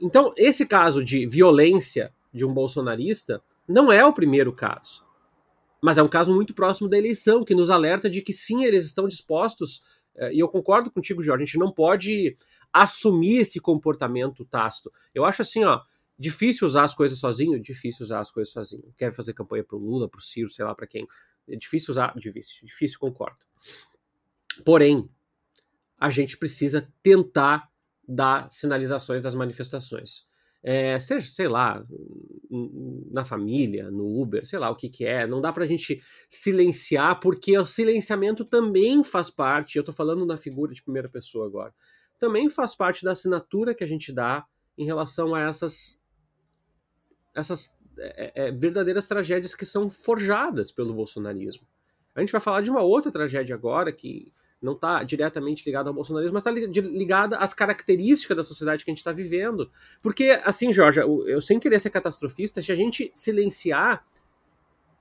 Então, esse caso de violência de um bolsonarista não é o primeiro caso. Mas é um caso muito próximo da eleição, que nos alerta de que sim, eles estão dispostos e eu concordo contigo, Jorge, a gente não pode assumir esse comportamento tácito. Eu acho assim, ó, difícil usar as coisas sozinho, difícil usar as coisas sozinho. Quer fazer campanha pro Lula, pro Ciro, sei lá para quem. É difícil usar, difícil, difícil, concordo. Porém, a gente precisa tentar dar sinalizações das manifestações é, seja, sei lá, na família, no Uber, sei lá o que que é, não dá pra gente silenciar, porque o silenciamento também faz parte, eu tô falando na figura de primeira pessoa agora, também faz parte da assinatura que a gente dá em relação a essas, essas é, é, verdadeiras tragédias que são forjadas pelo bolsonarismo. A gente vai falar de uma outra tragédia agora que não está diretamente ligada ao bolsonarismo, mas está ligada às características da sociedade que a gente está vivendo. Porque, assim, Jorge, eu, eu sem querer ser catastrofista, se a gente silenciar,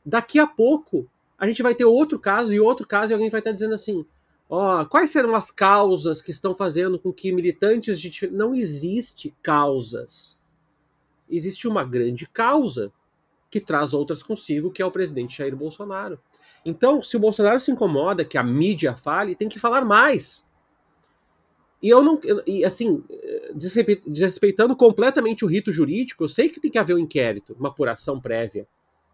daqui a pouco a gente vai ter outro caso e outro caso e alguém vai estar dizendo assim: ó, oh, quais serão as causas que estão fazendo com que militantes de. Não existe causas. Existe uma grande causa que traz outras consigo, que é o presidente Jair Bolsonaro. Então, se o Bolsonaro se incomoda que a mídia fale, tem que falar mais. E eu não. E assim, desrespeitando completamente o rito jurídico, eu sei que tem que haver um inquérito, uma apuração prévia.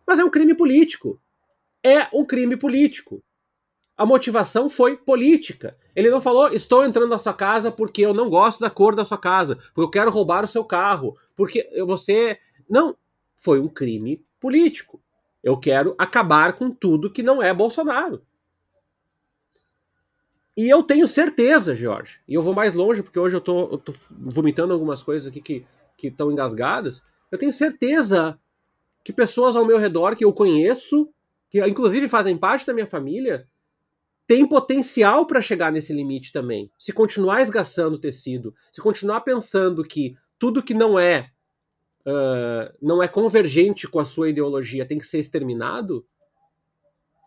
Mas é um crime político. É um crime político. A motivação foi política. Ele não falou, estou entrando na sua casa porque eu não gosto da cor da sua casa, porque eu quero roubar o seu carro, porque você. Não. Foi um crime político. Eu quero acabar com tudo que não é Bolsonaro. E eu tenho certeza, Jorge, e eu vou mais longe, porque hoje eu tô, eu tô vomitando algumas coisas aqui que estão engasgadas. Eu tenho certeza que pessoas ao meu redor que eu conheço, que inclusive fazem parte da minha família, têm potencial para chegar nesse limite também. Se continuar esgaçando o tecido, se continuar pensando que tudo que não é uh, não é convergente com a sua ideologia, tem que ser exterminado,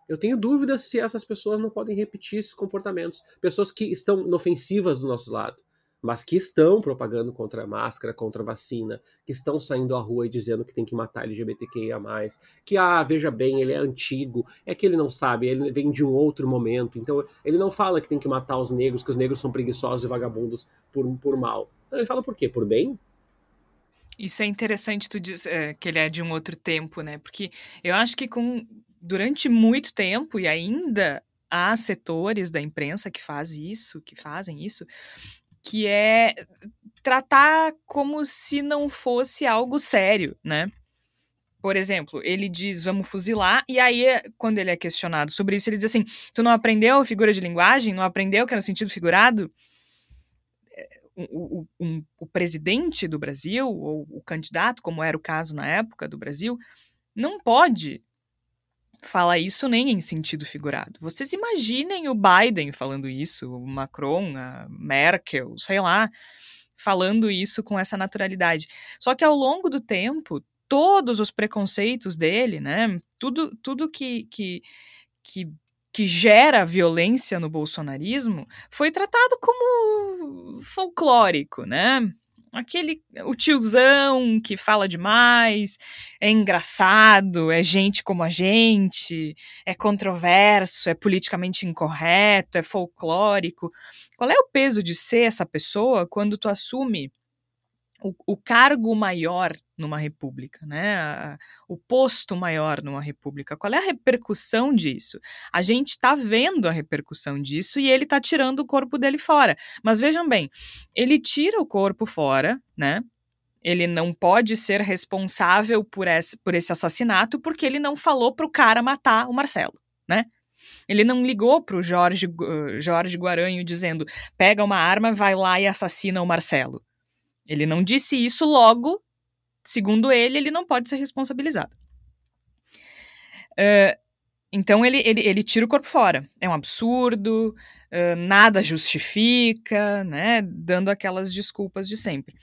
eu tenho dúvidas se essas pessoas não podem repetir esses comportamentos. Pessoas que estão inofensivas do nosso lado, mas que estão propagando contra a máscara, contra a vacina, que estão saindo à rua e dizendo que tem que matar LGBTQIA, que, ah, veja bem, ele é antigo, é que ele não sabe, ele vem de um outro momento, então ele não fala que tem que matar os negros, que os negros são preguiçosos e vagabundos por, por mal. Então, ele fala por quê? Por bem? Isso é interessante tu dizer é, que ele é de um outro tempo, né? Porque eu acho que com durante muito tempo e ainda há setores da imprensa que fazem isso, que fazem isso, que é tratar como se não fosse algo sério, né? Por exemplo, ele diz vamos fuzilar, e aí, quando ele é questionado sobre isso, ele diz assim: tu não aprendeu figura de linguagem? Não aprendeu que era no sentido figurado? O, um, o presidente do Brasil, ou o candidato, como era o caso na época do Brasil, não pode falar isso nem em sentido figurado. Vocês imaginem o Biden falando isso, o Macron, a Merkel, sei lá, falando isso com essa naturalidade. Só que ao longo do tempo, todos os preconceitos dele, né, tudo, tudo que, que, que que gera violência no bolsonarismo foi tratado como folclórico, né? Aquele o tiozão que fala demais, é engraçado, é gente como a gente, é controverso, é politicamente incorreto, é folclórico. Qual é o peso de ser essa pessoa quando tu assume o, o, cargo maior numa república, né? O posto maior numa república. Qual é a repercussão disso? A gente está vendo a repercussão disso e ele está tirando o corpo dele fora. Mas vejam bem, ele tira o corpo fora, né? Ele não pode ser responsável por esse, por esse assassinato porque ele não falou para o cara matar o Marcelo, né? Ele não ligou para o Jorge, Jorge Guaranho dizendo: pega uma arma, vai lá e assassina o Marcelo. Ele não disse isso, logo, segundo ele, ele não pode ser responsabilizado. Uh, então ele, ele, ele tira o corpo fora. É um absurdo, uh, nada justifica, né? Dando aquelas desculpas de sempre.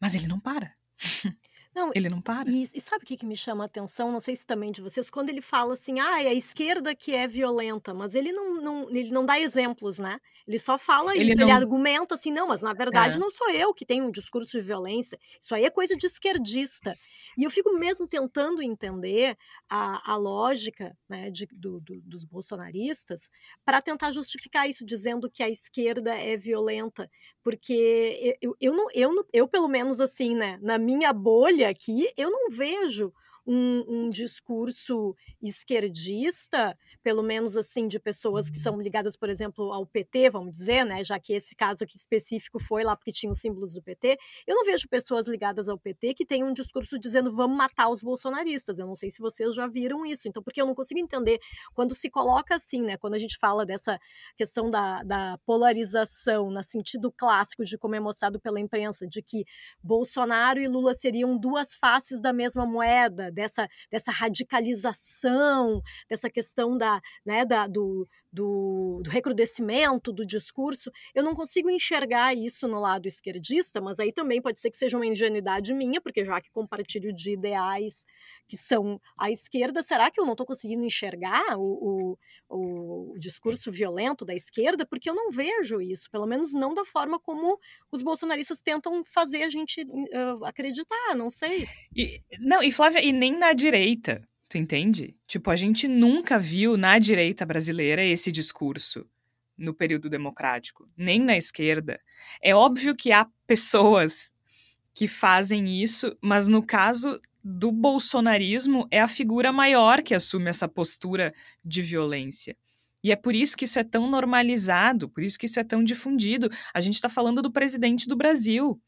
Mas ele não para. Não, ele não para. E, e sabe o que, que me chama a atenção? Não sei se também de vocês, quando ele fala assim, ah, é a esquerda que é violenta, mas ele não, não, ele não dá exemplos, né? Ele só fala ele isso, não... ele argumenta assim, não, mas na verdade é. não sou eu que tenho um discurso de violência, isso aí é coisa de esquerdista. E eu fico mesmo tentando entender a, a lógica né, de, do, do, dos bolsonaristas para tentar justificar isso, dizendo que a esquerda é violenta, porque eu, eu, não, eu, eu, pelo menos assim, né, na minha bolha aqui, eu não vejo um, um, discurso esquerdista, pelo menos assim, de pessoas que são ligadas, por exemplo, ao PT, vamos dizer, né? Já que esse caso aqui específico foi lá porque tinha os símbolos do PT. Eu não vejo pessoas ligadas ao PT que tenham um discurso dizendo vamos matar os bolsonaristas. Eu não sei se vocês já viram isso. Então, porque eu não consigo entender quando se coloca assim, né? Quando a gente fala dessa questão da, da polarização, no sentido clássico de como é mostrado pela imprensa, de que Bolsonaro e Lula seriam duas faces da mesma moeda, dessa, dessa radicalização, dessa questão da, né, da, do, do, do, recrudescimento do discurso, eu não consigo enxergar isso no lado esquerdista, mas aí também pode ser que seja uma ingenuidade minha, porque já que compartilho de ideais que são à esquerda, será que eu não estou conseguindo enxergar o, o, o, discurso violento da esquerda? Porque eu não vejo isso, pelo menos não da forma como os bolsonaristas tentam fazer a gente uh, acreditar, não sei. E, não, e Flávia, e nem na direita. Tu entende? Tipo, a gente nunca viu na direita brasileira esse discurso no período democrático, nem na esquerda. É óbvio que há pessoas que fazem isso, mas no caso do bolsonarismo é a figura maior que assume essa postura de violência. E é por isso que isso é tão normalizado, por isso que isso é tão difundido. A gente está falando do presidente do Brasil.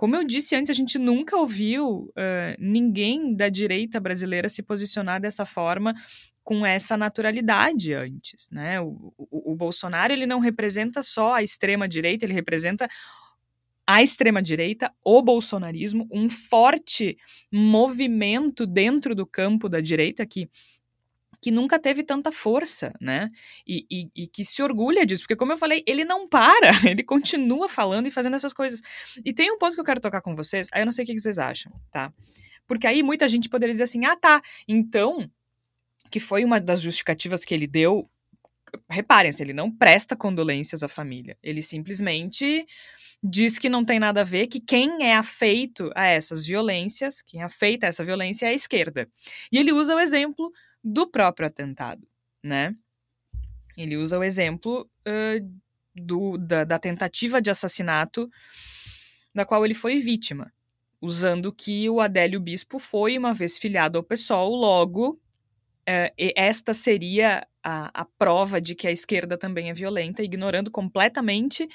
Como eu disse antes, a gente nunca ouviu uh, ninguém da direita brasileira se posicionar dessa forma com essa naturalidade antes, né? O, o, o Bolsonaro ele não representa só a extrema direita, ele representa a extrema-direita, o bolsonarismo, um forte movimento dentro do campo da direita que que nunca teve tanta força, né? E, e, e, que se orgulha disso, porque, como eu falei, ele não para, ele continua falando e fazendo essas coisas. E tem um ponto que eu quero tocar com vocês, aí eu não sei o que vocês acham, tá? Porque aí muita gente poderia dizer assim: ah, tá, então, que foi uma das justificativas que ele deu. Reparem, ele não presta condolências à família, ele simplesmente diz que não tem nada a ver, que quem é afeito a essas violências, quem é afeita a essa violência é a esquerda. E ele usa o exemplo do próprio atentado, né? Ele usa o exemplo uh, do, da, da tentativa de assassinato da qual ele foi vítima, usando que o Adélio Bispo foi uma vez filiado ao PSOL, logo esta seria a, a prova de que a esquerda também é violenta, ignorando completamente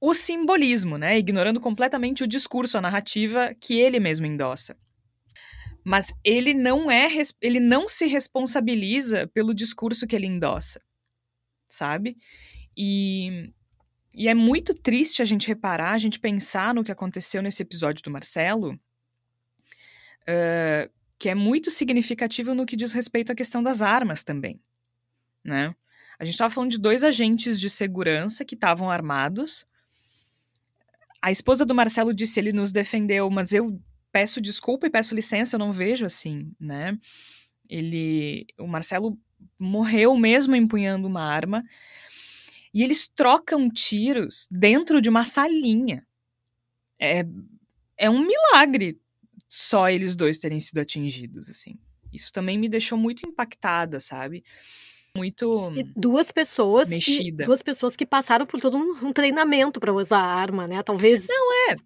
o simbolismo, né? Ignorando completamente o discurso, a narrativa que ele mesmo endossa mas ele não é ele não se responsabiliza pelo discurso que ele endossa, sabe? E, e é muito triste a gente reparar, a gente pensar no que aconteceu nesse episódio do Marcelo, uh, que é muito significativo no que diz respeito à questão das armas também, né? A gente estava falando de dois agentes de segurança que estavam armados. A esposa do Marcelo disse ele nos defendeu, mas eu peço desculpa e peço licença, eu não vejo assim, né? Ele, o Marcelo morreu mesmo empunhando uma arma e eles trocam tiros dentro de uma salinha. É, é um milagre só eles dois terem sido atingidos, assim. Isso também me deixou muito impactada, sabe? Muito e duas pessoas mexida. que duas pessoas que passaram por todo um, um treinamento para usar a arma, né? Talvez Não é.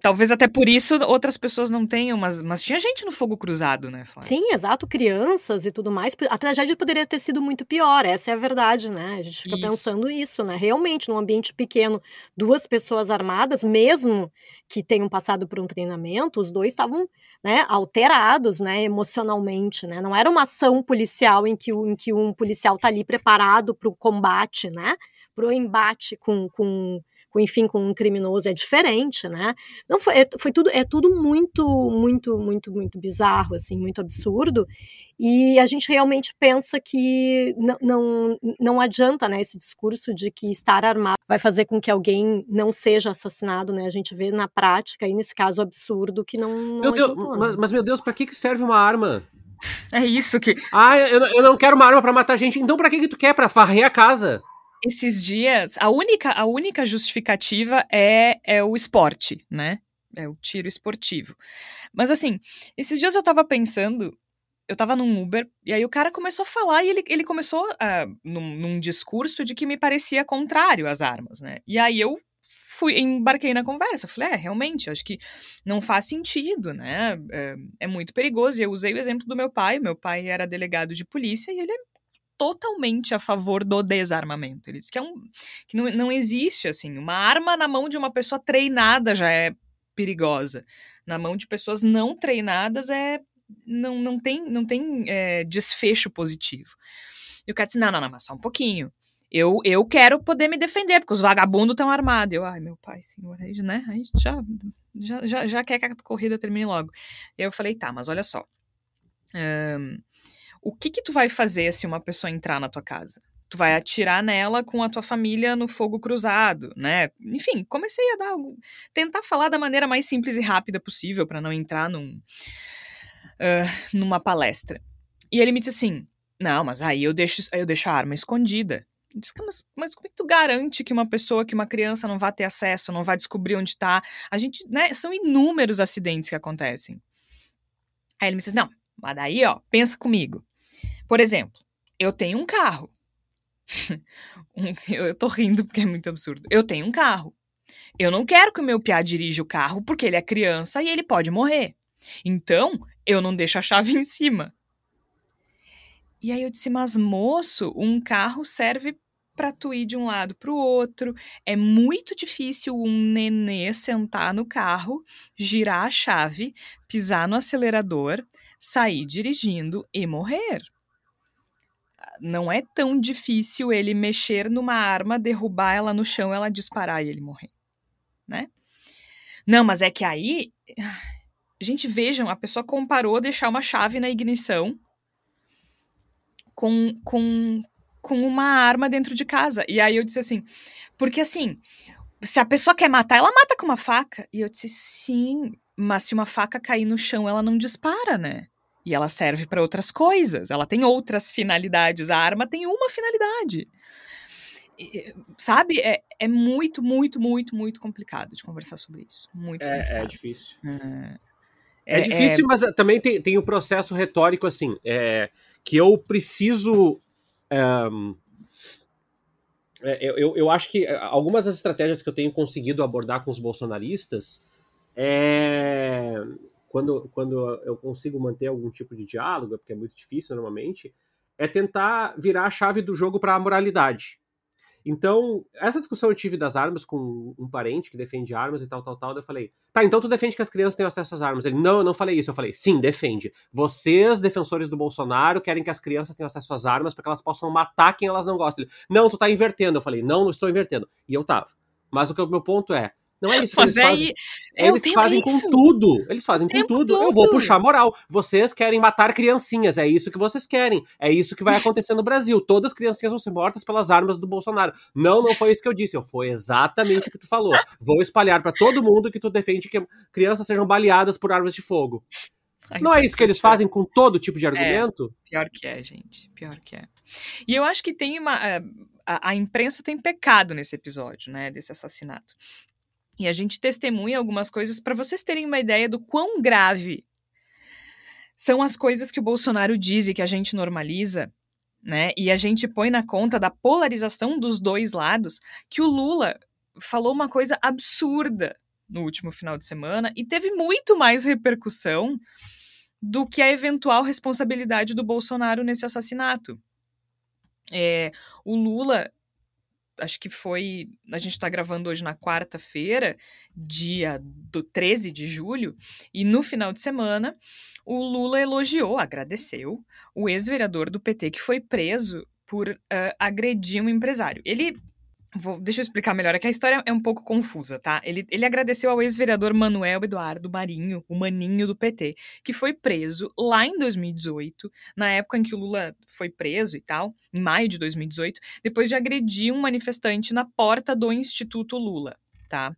Talvez até por isso outras pessoas não tenham, mas, mas tinha gente no fogo cruzado, né, Flávia? Sim, exato, crianças e tudo mais. A tragédia poderia ter sido muito pior, essa é a verdade, né? A gente fica Isso. pensando isso, né? Realmente, num ambiente pequeno, duas pessoas armadas, mesmo que tenham passado por um treinamento, os dois estavam né, alterados, né, emocionalmente, né? Não era uma ação policial em que, em que um policial tá ali preparado para o combate, né? Para o embate com, com, com, enfim, com um criminoso é diferente, né? Não foi, é, foi tudo, é tudo muito, muito, muito, muito bizarro, assim, muito absurdo. E a gente realmente pensa que não, não, não adianta, né, esse discurso de que estar armado vai fazer com que alguém não seja assassinado, né? A gente vê na prática, e nesse caso absurdo, que não, não Meu Deus, adiantou, né? mas, mas, meu Deus, que, que serve uma arma? É isso que Ah, eu, eu não quero uma arma pra matar gente. Então pra que, que tu quer? Pra varrer a casa? esses dias, a única, a única justificativa é, é o esporte, né? É o tiro esportivo. Mas assim, esses dias eu tava pensando, eu tava num Uber, e aí o cara começou a falar, e ele, ele começou ah, num, num discurso de que me parecia contrário às armas, né? E aí eu fui, embarquei na conversa, falei, é, realmente, acho que não faz sentido, né? É, é muito perigoso. E eu usei o exemplo do meu pai, meu pai era delegado de polícia, e ele é totalmente a favor do desarmamento. Ele disse que, é um, que não, não existe, assim, uma arma na mão de uma pessoa treinada já é perigosa. Na mão de pessoas não treinadas é não, não tem, não tem é, desfecho positivo. E o cara disse, não, não, não, mas só um pouquinho. Eu, eu quero poder me defender, porque os vagabundos estão armados. Eu, ai, meu pai, senhor, aí, né? Aí já, já, já, já quer que a corrida termine logo. Eu falei, tá, mas olha só. Ahn, o que que tu vai fazer se uma pessoa entrar na tua casa? Tu vai atirar nela com a tua família no fogo cruzado, né? Enfim, comecei a dar tentar falar da maneira mais simples e rápida possível para não entrar num, ah, numa palestra. E ele me disse assim: "Não, mas aí eu deixo eu deixo a arma escondida". Disse, mas, mas como é que tu garante que uma pessoa, que uma criança não vai ter acesso, não vai descobrir onde tá? A gente, né, são inúmeros acidentes que acontecem. Aí ele me disse, não, mas daí, ó, pensa comigo. Por exemplo, eu tenho um carro. Eu tô rindo porque é muito absurdo. Eu tenho um carro. Eu não quero que o meu piá dirija o carro porque ele é criança e ele pode morrer. Então, eu não deixo a chave em cima. E aí eu disse, mas moço, um carro serve pra tu ir de um lado pro outro. É muito difícil um nenê sentar no carro, girar a chave, pisar no acelerador, sair dirigindo e morrer. Não é tão difícil ele mexer numa arma, derrubar ela no chão, ela disparar e ele morrer, né? Não, mas é que aí, gente, vejam, a pessoa comparou deixar uma chave na ignição com, com, com uma arma dentro de casa. E aí eu disse assim, porque assim, se a pessoa quer matar, ela mata com uma faca. E eu disse, sim, mas se uma faca cair no chão, ela não dispara, né? E ela serve para outras coisas, ela tem outras finalidades. A arma tem uma finalidade. E, sabe? É, é muito, muito, muito, muito complicado de conversar sobre isso. Muito É, é complicado. difícil. É, É, difícil, mas também tem, tem o processo retórico, assim, é, que eu preciso. ehm, é, eu, eu, acho que algumas das estratégias que eu tenho conseguido abordar com os bolsonaristas é. Quando, quando eu consigo manter algum tipo de diálogo, porque é muito difícil normalmente, é tentar virar a chave do jogo para a moralidade. Então, essa discussão eu tive das armas com um parente que defende armas e tal, tal, tal. Eu falei, tá, então tu defende que as crianças tenham acesso às armas. Ele, não, eu não falei isso. Eu falei, sim, defende. Vocês, defensores do Bolsonaro, querem que as crianças tenham acesso às armas para que elas possam matar quem elas não gostam. Ele, não, tu tá invertendo. Eu falei, não, não estou invertendo. E eu tava. Mas o que o meu ponto é, não é isso que Mas eles é fazem. É, o Eles tempo fazem é isso. com tudo. Eles fazem com tudo. Eu vou puxar moral. Vocês querem matar criancinhas. É isso que vocês querem. É isso que vai acontecer no Brasil. Todas as criancinhas vão ser mortas pelas armas do Bolsonaro. Não, não foi isso que eu disse. Eu foi exatamente o que tu falou. Vou espalhar pra todo mundo que tu defende que crianças sejam baleadas por armas de fogo. Ai, Não é isso que eles fazem com todo tipo de argumento? Pior que é, gente. Pior que é. E eu acho que tem uma. eh, A, a imprensa tem pecado nesse episódio, né? Desse assassinato. E a gente testemunha algumas coisas para vocês terem uma ideia do quão grave são as coisas que o Bolsonaro diz e que a gente normaliza né? E a gente põe na conta da polarização dos dois lados que o Lula falou uma coisa absurda no último final de semana e teve muito mais repercussão do que a eventual responsabilidade do Bolsonaro nesse assassinato. É, o Lula, acho que foi. A gente está gravando hoje na quarta-feira, dia do 13 de julho, e no final de semana, o Lula elogiou, agradeceu o ex-vereador do PT que foi preso por uh, agredir um empresário. Ele Vou, deixa eu explicar melhor, é que a história é um pouco confusa, tá? Ele, ele agradeceu ao ex-vereador Manuel Eduardo Marinho, o maninho do PT, que foi preso lá em 2018, na época em que o Lula foi preso e tal, em maio de 2018, depois de agredir um manifestante na porta do Instituto Lula, tá?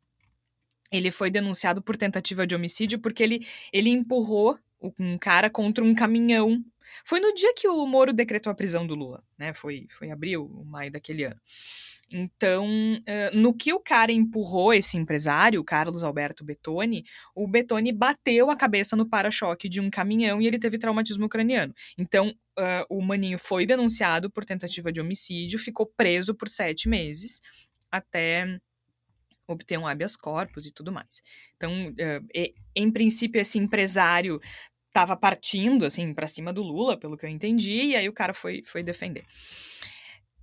Ele foi denunciado por tentativa de homicídio porque ele, ele empurrou um cara contra um caminhão. Foi no dia que o Moro decretou a prisão do Lula, né? Foi, foi abril, maio daquele ano. Então, uh, no que o cara empurrou esse empresário, o Carlos Alberto Betoni, o Betoni bateu a cabeça no para-choque de um caminhão e ele teve traumatismo craniano. Então, uh, o Maninho foi denunciado por tentativa de homicídio, ficou preso por sete meses, até obter um habeas corpus e tudo mais. Então, uh, e, em princípio, esse empresário estava partindo, assim, para cima do Lula, pelo que eu entendi, e aí o cara foi, foi defender.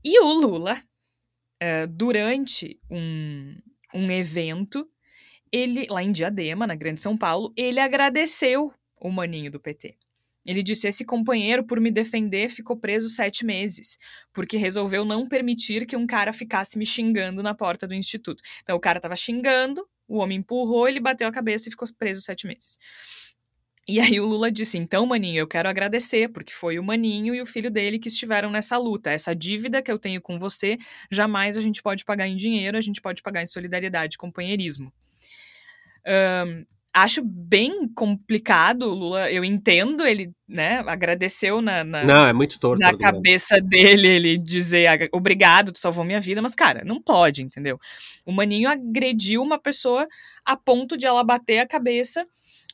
E o Lula uh, durante um, um evento, ele, lá em Diadema, na Grande São Paulo, ele agradeceu o maninho do PT. Ele disse: Esse companheiro, por me defender, ficou preso sete meses, porque resolveu não permitir que um cara ficasse me xingando na porta do instituto. Então, o cara estava xingando, o homem empurrou, ele bateu a cabeça e ficou preso sete meses. E aí o Lula disse: então, Maninho, eu quero agradecer, porque foi o Maninho e o filho dele que estiveram nessa luta. Essa dívida que eu tenho com você, jamais a gente pode pagar em dinheiro, a gente pode pagar em solidariedade, companheirismo. Um, acho bem complicado, Lula. Eu entendo, ele, né, agradeceu na, na não, é muito torto, na cabeça dele, ele dizer obrigado, tu salvou minha vida, mas cara, não pode, entendeu? O Maninho agrediu uma pessoa a ponto de ela bater a cabeça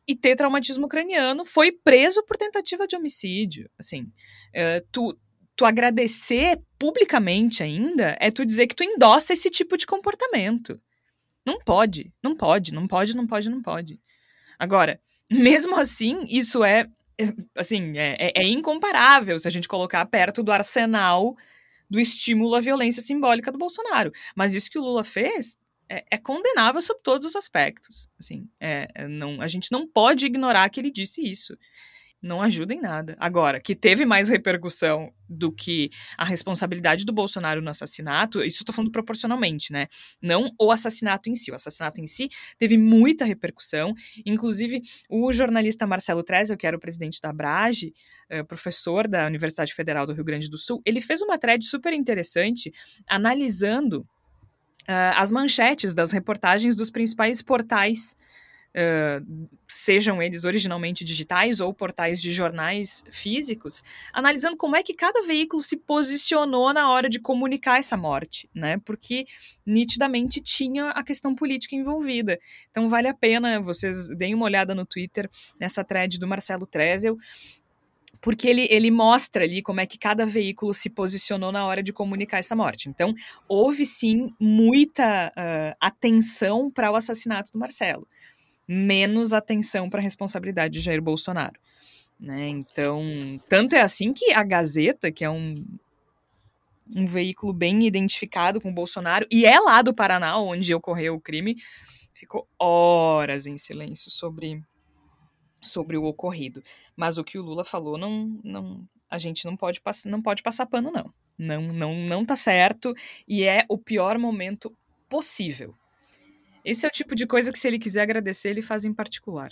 e ter traumatismo craniano, foi preso por tentativa de homicídio. Assim, é, tu, tu agradecer publicamente ainda é tu dizer que tu endossa esse tipo de comportamento. Não pode, não pode, não pode, não pode, não pode. Agora, mesmo assim, isso é, é assim, é, é, é incomparável se a gente colocar perto do arsenal do estímulo à violência simbólica do Bolsonaro. Mas isso que o Lula fez é, é, condenável sob todos os aspectos. Assim, é, é, não, a gente não pode ignorar que ele disse isso. Não ajuda em nada. Agora, que teve mais repercussão do que a responsabilidade do Bolsonaro no assassinato, isso eu tô falando proporcionalmente, né? Não o assassinato em si. O assassinato em si teve muita repercussão. Inclusive, o jornalista Marcelo Trezel, que era o presidente da Abrage, uh, professor da Universidade Federal do Rio Grande do Sul, ele fez uma thread super interessante analisando uh, as manchetes das reportagens dos principais portais, uh, sejam eles originalmente digitais ou portais de jornais físicos, analisando como é que cada veículo se posicionou na hora de comunicar essa morte, né? Porque nitidamente tinha a questão política envolvida. Então vale a pena vocês deem uma olhada no Twitter nessa thread do Marcelo Trezel porque ele, ele mostra ali como é que cada veículo se posicionou na hora de comunicar essa morte. Então, houve sim muita uh, atenção para o assassinato do Marcelo, menos atenção para a responsabilidade de Jair Bolsonaro. Né? Então, tanto é assim que a Gazeta, que é um, um veículo bem identificado com o Bolsonaro, e é lá do Paraná, onde ocorreu o crime, ficou horas em silêncio sobre sobre o ocorrido. Mas o que o Lula falou não, não a gente não pode, não pode passar pano, não. Não, não, não tá certo e é o pior momento possível. Esse é o tipo de coisa que, se ele quiser agradecer, ele faz em particular.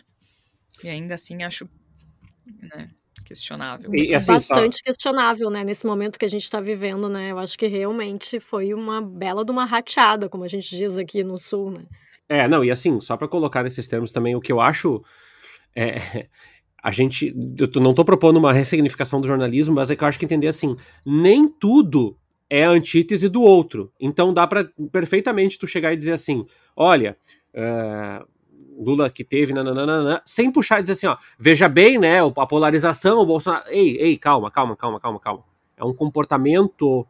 E ainda assim acho né, questionável. E, assim, Bastante só... questionável, né? Nesse momento que a gente está vivendo, né? Eu acho que realmente foi uma bela de uma rateada, como a gente diz aqui no Sul, né? É, não, e assim, só para colocar nesses termos também, o que eu acho é, a gente. Eu não estou propondo uma ressignificação do jornalismo, mas é que eu acho que entender assim: nem tudo é a antítese do outro. Então dá para perfeitamente tu chegar e dizer assim: olha. Uh, Lula que teve, nananana, sem puxar e dizer assim, ó, veja bem, né, a polarização, o Bolsonaro. Ei, ei, calma, calma, calma, calma, calma. é um comportamento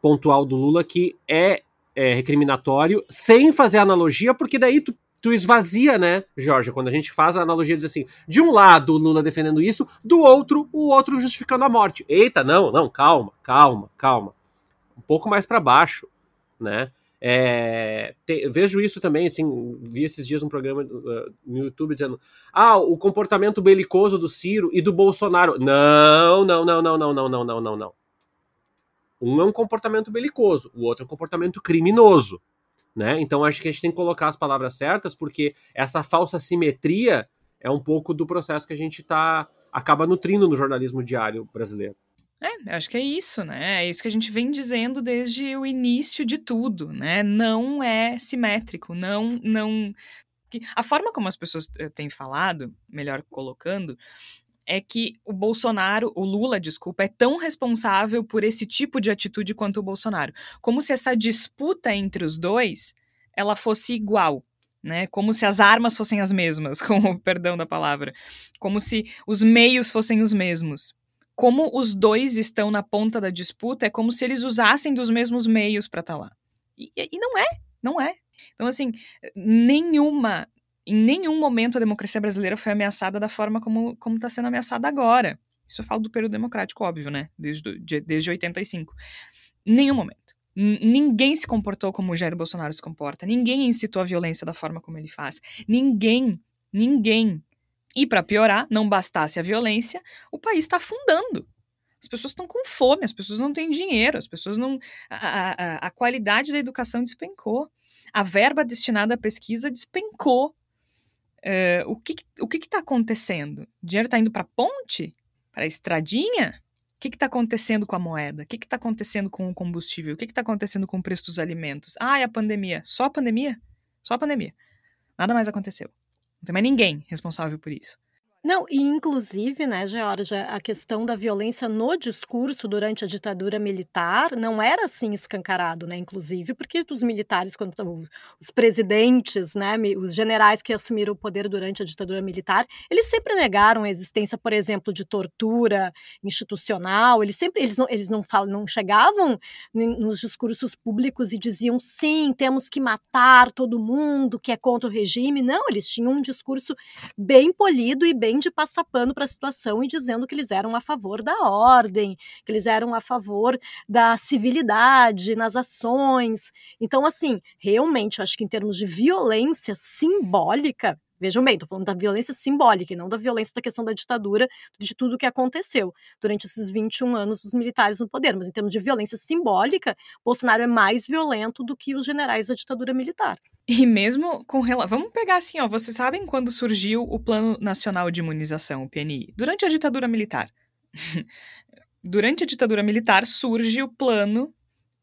pontual do Lula que é, é recriminatório, sem fazer analogia, porque daí tu, tu esvazia, né, Jorge, quando a gente faz a analogia, diz assim, de um lado o Lula defendendo isso, do outro o outro justificando a morte. Eita, não, não, calma, calma, calma. Um pouco mais para baixo, né? É, te, vejo isso também, assim, vi esses dias um programa uh, no YouTube dizendo ah, o comportamento belicoso do Ciro e do Bolsonaro. Não, não, não, não, não, não, não, não, não, não. Um é um comportamento belicoso, o outro é um comportamento criminoso. Né? Então acho que a gente tem que colocar as palavras certas, porque essa falsa simetria é um pouco do processo que a gente tá, acaba nutrindo no jornalismo diário brasileiro. É, acho que é isso, né? É isso que a gente vem dizendo desde o início de tudo, né? Não é simétrico, não, não. A forma como as pessoas eh, têm falado, melhor colocando, é que o Bolsonaro, o Lula, desculpa, é tão responsável por esse tipo de atitude quanto o Bolsonaro. Como se essa disputa entre os dois ela fosse igual. Né? Como se as armas fossem as mesmas, com o perdão da palavra. Como se os meios fossem os mesmos. Como os dois estão na ponta da disputa, é como se eles usassem dos mesmos meios para estar tá lá. E, e não é, não é. Então, assim, nenhuma em nenhum momento a democracia brasileira foi ameaçada da forma como está sendo ameaçada agora. Isso eu falo do período democrático, óbvio, né? Desde, de, desde 85. Nenhum momento. N ninguém se comportou como o Jair Bolsonaro se comporta. Ninguém incitou a violência da forma como ele faz. Ninguém, ninguém. E para piorar, não bastasse a violência, o país está afundando. As pessoas estão com fome, as pessoas não têm dinheiro, as pessoas não. A, a, a qualidade da educação despencou. A verba destinada à pesquisa despencou. Uh, o que o que está acontecendo? O dinheiro está indo para a ponte? Para a estradinha? O que está acontecendo com a moeda? O que está acontecendo com o combustível? O que está acontecendo com o preço dos alimentos? Ah, é a pandemia. Só a pandemia? Só a pandemia. Nada mais aconteceu. Não tem mais ninguém responsável por isso. Não, e inclusive, né, Georgia, a questão da violência no discurso durante a ditadura militar não era assim escancarado, né, inclusive, porque os militares, quando os presidentes, né, os generais que assumiram o poder durante a ditadura militar, eles sempre negaram a existência, por exemplo, de tortura institucional, eles sempre, eles não, eles não, falam, não chegavam nos discursos públicos e diziam, sim, temos que matar todo mundo que é contra o regime, não, eles tinham um discurso bem polido e bem bem de passar pano para a situação e dizendo que eles eram a favor da ordem, que eles eram a favor da civilidade nas ações. Então, assim, realmente, eu acho que em termos de violência simbólica, Vejam bem, estou falando da violência simbólica e não da violência da questão da ditadura, de tudo o que aconteceu durante esses 21 anos dos militares no poder. Mas em termos de violência simbólica, Bolsonaro é mais violento do que os generais da ditadura militar. E mesmo com relação. Vamos pegar assim, ó. Vocês sabem quando surgiu o Plano Nacional de Imunização, o PNI? Durante a ditadura militar. Durante a ditadura militar surge o plano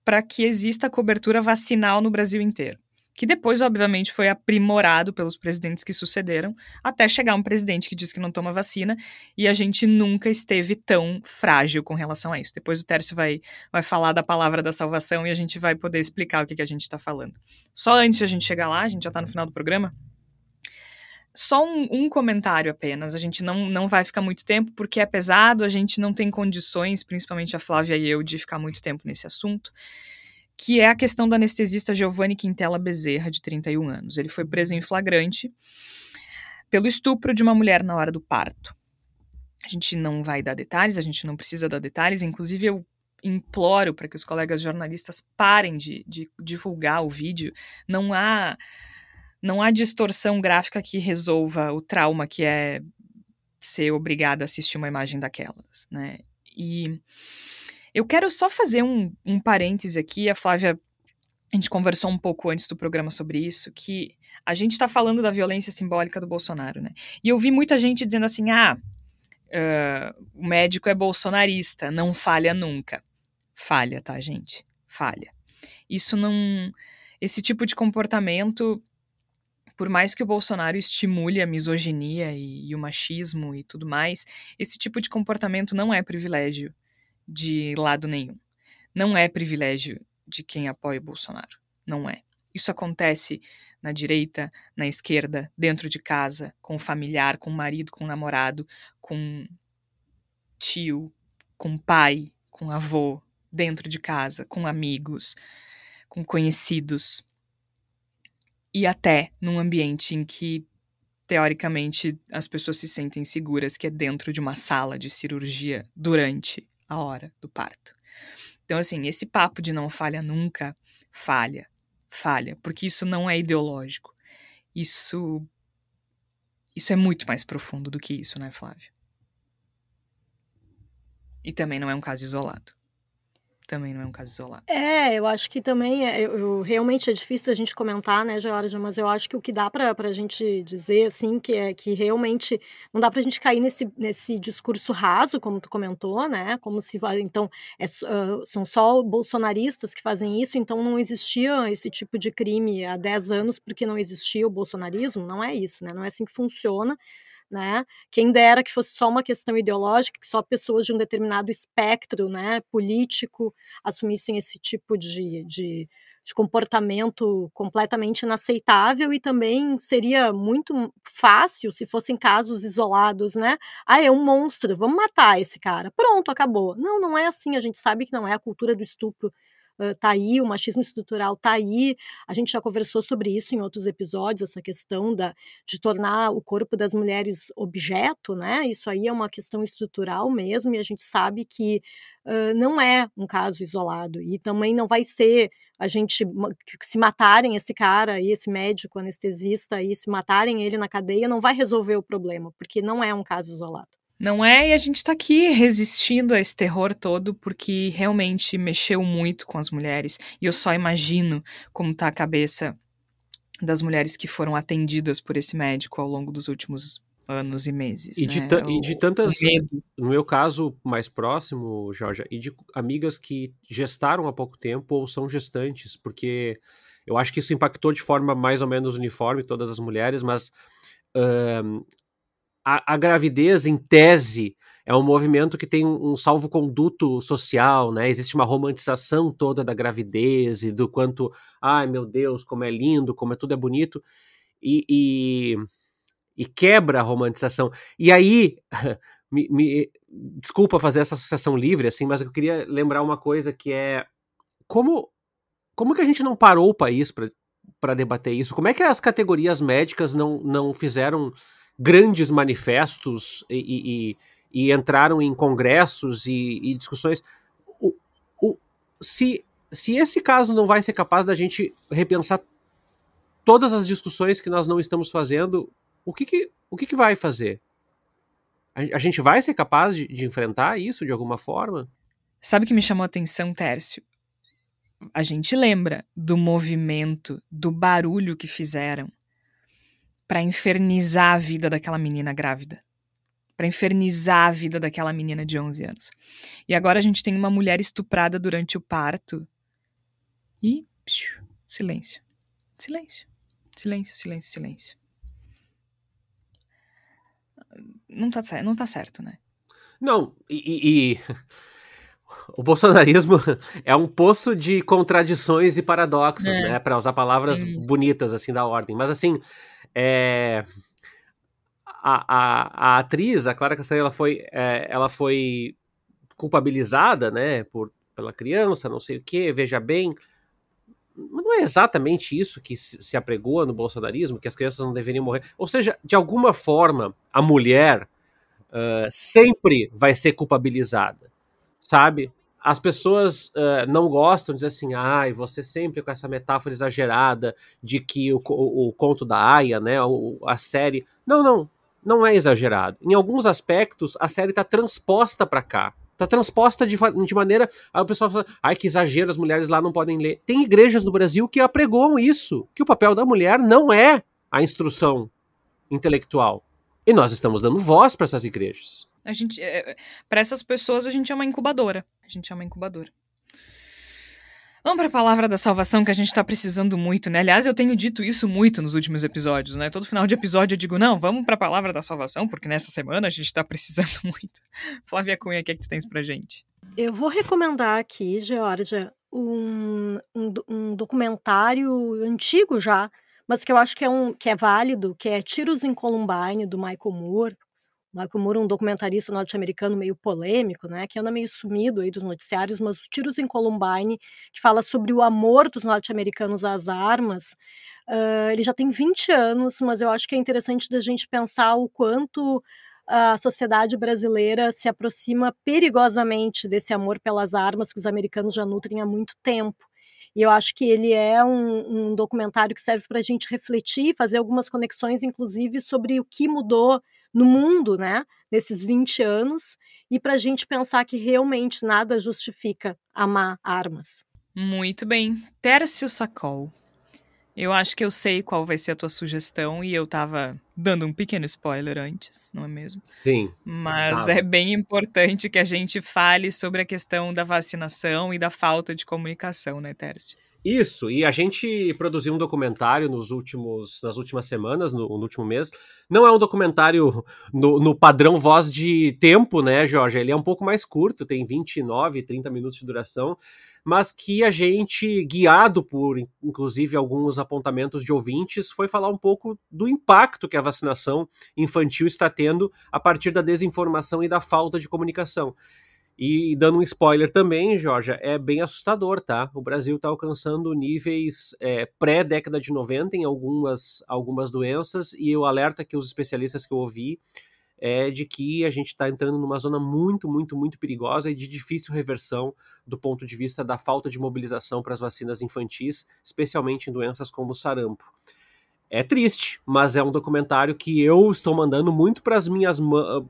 para que exista cobertura vacinal no Brasil inteiro que depois, obviamente, foi aprimorado pelos presidentes que sucederam, até chegar um presidente que diz que não toma vacina, e a gente nunca esteve tão frágil com relação a isso. Depois o Tércio vai, vai falar da palavra da salvação e a gente vai poder explicar o que, que a gente está falando. Só antes de a gente chegar lá, a gente já está no final do programa. Só um, um, comentário apenas, a gente não, não vai ficar muito tempo, porque é pesado, a gente não tem condições, principalmente a Flávia e eu, de ficar muito tempo nesse assunto que é a questão do anestesista Giovanni Quintela Bezerra, de 31 anos. Ele foi preso em flagrante pelo estupro de uma mulher na hora do parto. A gente não vai dar detalhes, a gente não precisa dar detalhes, inclusive eu imploro para que os colegas jornalistas parem de, de divulgar o vídeo. Não há não há distorção gráfica que resolva o trauma que é ser obrigada a assistir uma imagem daquelas, né? E eu quero só fazer um, um parêntese aqui, a Flávia a gente conversou um pouco antes do programa sobre isso, que a gente está falando da violência simbólica do Bolsonaro, né? E eu vi muita gente dizendo assim: ah, uh, o médico é bolsonarista, não falha nunca. Falha, tá, gente? Falha. Isso não. Esse tipo de comportamento, por mais que o Bolsonaro estimule a misoginia e, e o machismo e tudo mais, esse tipo de comportamento não é privilégio de lado nenhum. Não é privilégio de quem apoia o Bolsonaro. Não é. Isso acontece na direita, na esquerda, dentro de casa, com o familiar, com o marido, com o namorado, com tio, com pai, com avô, dentro de casa, com amigos, com conhecidos. E até num ambiente em que, teoricamente, as pessoas se sentem seguras, que é dentro de uma sala de cirurgia durante a hora do parto. Então, assim, esse papo de não falha nunca, falha, falha, porque isso não é ideológico. Isso. Isso é muito mais profundo do que isso, né, Flávio? E também não é um caso isolado também não é um caso isolado. É, eu acho que também é, eu, realmente é difícil a gente comentar, né, Georgia, mas eu acho que o que dá para a gente dizer, assim, que é que realmente não dá para a gente cair nesse, nesse discurso raso, como tu comentou, né, como se, então, é, uh, são só bolsonaristas que fazem isso, então não existia esse tipo de crime há 10 anos porque não existia o bolsonarismo, não é isso, né, não é assim que funciona, né? Quem dera que fosse só uma questão ideológica, que só pessoas de um determinado espectro, né, político assumissem esse tipo de, de, de comportamento completamente inaceitável e também seria muito fácil se fossem casos isolados, né? Ah, é um monstro, vamos matar esse cara. Pronto, acabou. Não, não é assim. A gente sabe que não é a cultura do estupro está aí, o machismo estrutural está aí. A gente já conversou sobre isso em outros episódios, essa questão da, de tornar o corpo das mulheres objeto, né? Isso aí é uma questão estrutural mesmo, e a gente sabe que uh, não é um caso isolado, e também não vai ser a gente se matarem esse cara e esse médico anestesista aí, se matarem ele na cadeia, não vai resolver o problema, porque não é um caso isolado. Não é? E a gente tá aqui resistindo a esse terror todo porque realmente mexeu muito com as mulheres. E eu só imagino como tá a cabeça das mulheres que foram atendidas por esse médico ao longo dos últimos anos e meses. E, né? de, o, e de tantas. No meu caso mais próximo, Jorge, e de amigas que gestaram há pouco tempo ou são gestantes, porque eu acho que isso impactou de forma mais ou menos uniforme todas as mulheres, mas a, a gravidez, em tese, é um movimento que tem um, salvo-conduto social, né? Existe uma romantização toda da gravidez e do quanto, ai meu Deus, como é lindo, como é tudo é bonito, e, e, e quebra a romantização. E aí, me, me, desculpa fazer essa associação livre, assim, mas eu queria lembrar uma coisa que é como, como que a gente não parou o país para debater isso? Como é que as categorias médicas não, não fizeram grandes manifestos e, e, e entraram em congressos e, e discussões. O, o, se, se esse caso não vai ser capaz da gente repensar todas as discussões que nós não estamos fazendo, o que, que, o que, que vai fazer? A, gente vai ser capaz de, de enfrentar isso de alguma forma? Sabe o que me chamou a atenção, Tércio? A gente lembra do movimento, do barulho que fizeram para infernizar a vida daquela menina grávida. Para infernizar a vida daquela menina de 11 anos. E agora a gente tem uma mulher estuprada durante o parto. E. Psiu, silêncio. Silêncio. Silêncio, silêncio, silêncio. Não tá, não tá certo, né? Não, e, e, o bolsonarismo é um poço de contradições e paradoxos, é. né? Para usar palavras bonitas assim da ordem. Mas assim, é, a, a, a, atriz, a Clara Castanha, ela foi, é, ela foi culpabilizada, né, por, pela criança, não sei o que, veja bem, mas não é exatamente isso que se apregoa no bolsonarismo, que as crianças não deveriam morrer. Ou seja, de alguma forma, a mulher uh, sempre vai ser culpabilizada, sabe? As pessoas uh, não gostam de dizer assim, ai, você sempre com essa metáfora exagerada de que o, o, o conto da Aya, né, o, a série. Não, não, não é exagerado. Em alguns aspectos, a série está transposta para cá. Está transposta de, de maneira. Aí o pessoal fala, ai, que exagero, as mulheres lá não podem ler. Tem igrejas no Brasil que apregoam isso, que o papel da mulher não é a instrução intelectual. E nós estamos dando voz para essas igrejas. A gente, é, é para essas pessoas, a gente é uma incubadora. A gente é uma incubadora. Vamos para a palavra da salvação que a gente está precisando muito, né? Aliás, eu tenho dito isso muito nos últimos episódios, né? Todo final de episódio eu digo, não, vamos para a palavra da salvação, porque nessa semana a gente está precisando muito. Flávia Cunha, o que é que tu tens pra gente? Eu vou recomendar aqui, Georgia, um, um, um documentário antigo já, mas que eu acho que é, um, que é válido, que é Tiros em Columbine, do Michael Moore Michael Moore, um documentarista norte-americano meio polêmico, né, que anda meio sumido aí dos noticiários, mas os tiros em Columbine, que fala sobre o amor dos norte-americanos às armas, uh, ele já tem 20 anos, mas eu acho que é interessante da gente pensar o quanto a sociedade brasileira se aproxima perigosamente desse amor pelas armas que os americanos já nutrem há muito tempo. E eu acho que ele é um, um documentário que serve para a gente refletir, fazer algumas conexões, inclusive, sobre o que mudou no mundo, né, nesses 20 anos, e para a gente pensar que realmente nada justifica amar armas. Muito bem. Tércio Sacol, eu acho que eu sei qual vai ser a tua sugestão e eu tava dando um pequeno spoiler antes, não é mesmo? Sim. Mas é bem importante que a gente fale sobre a questão da vacinação e da falta de comunicação, né, Tércio? Isso, e a gente produziu um documentário nos últimos, nas últimas semanas, no, no último mês. Não é um documentário no, no, padrão voz de tempo, né, Jorge? Ele é um pouco mais curto, tem 29, 30 minutos de duração, mas que a gente, guiado por, inclusive, alguns apontamentos de ouvintes, foi falar um pouco do impacto que a vacinação infantil está tendo a partir da desinformação e da falta de comunicação. E dando um spoiler também, Jorge, é bem assustador, tá? O Brasil está alcançando níveis é, pré-década de 90 em algumas, algumas doenças, e o alerta que os especialistas que eu ouvi é de que a gente está entrando numa zona muito, muito, muito perigosa e de difícil reversão do ponto de vista da falta de mobilização para as vacinas infantis, especialmente em doenças como o sarampo é triste, mas é um documentário que eu estou mandando muito para as minhas,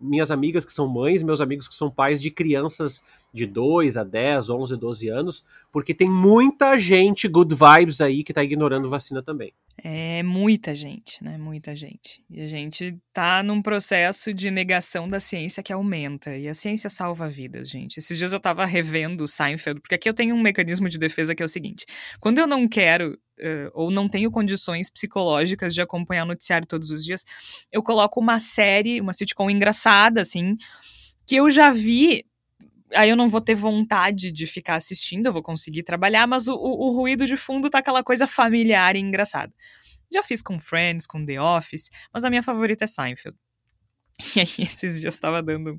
minhas amigas que são mães, meus amigos que são pais de crianças de 2 a 10, 11, 12 anos, porque tem muita gente good vibes aí que está ignorando vacina também. É muita gente, né? Muita gente. E a gente tá num processo de negação da ciência que aumenta. E a ciência salva vidas, gente. Esses dias eu tava revendo o Seinfeld, porque aqui eu tenho um mecanismo de defesa que é o seguinte: quando eu não quero uh, ou não tenho condições psicológicas de acompanhar o noticiário todos os dias, eu coloco uma série, uma sitcom engraçada, assim, que eu já vi. Aí eu não vou ter vontade de ficar assistindo, eu vou conseguir trabalhar, mas o, o, o ruído de fundo tá aquela coisa familiar e engraçada. Já fiz com Friends, com The Office, mas a minha favorita é Seinfeld. E aí, esses dias estava dando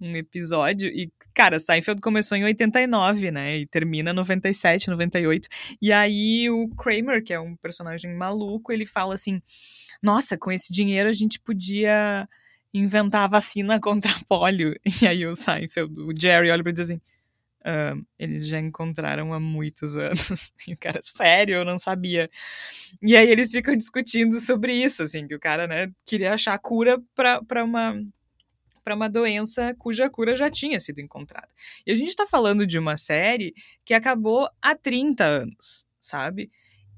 um episódio. E, cara, Seinfeld começou em 89, né? E termina em 97, 98. E aí o Kramer, que é um personagem maluco, ele fala assim: Nossa, com esse dinheiro a gente podia inventar a vacina contra polio. E aí o Seinfeld, o Jerry, olha pra ele diz assim. Uh, eles já encontraram há muitos anos. E o cara, sério, eu não sabia. E aí eles ficam discutindo sobre isso, assim, que o cara, né, queria achar a cura para uma para uma doença cuja cura já tinha sido encontrada. E a gente está falando de uma série que acabou há 30 anos, sabe?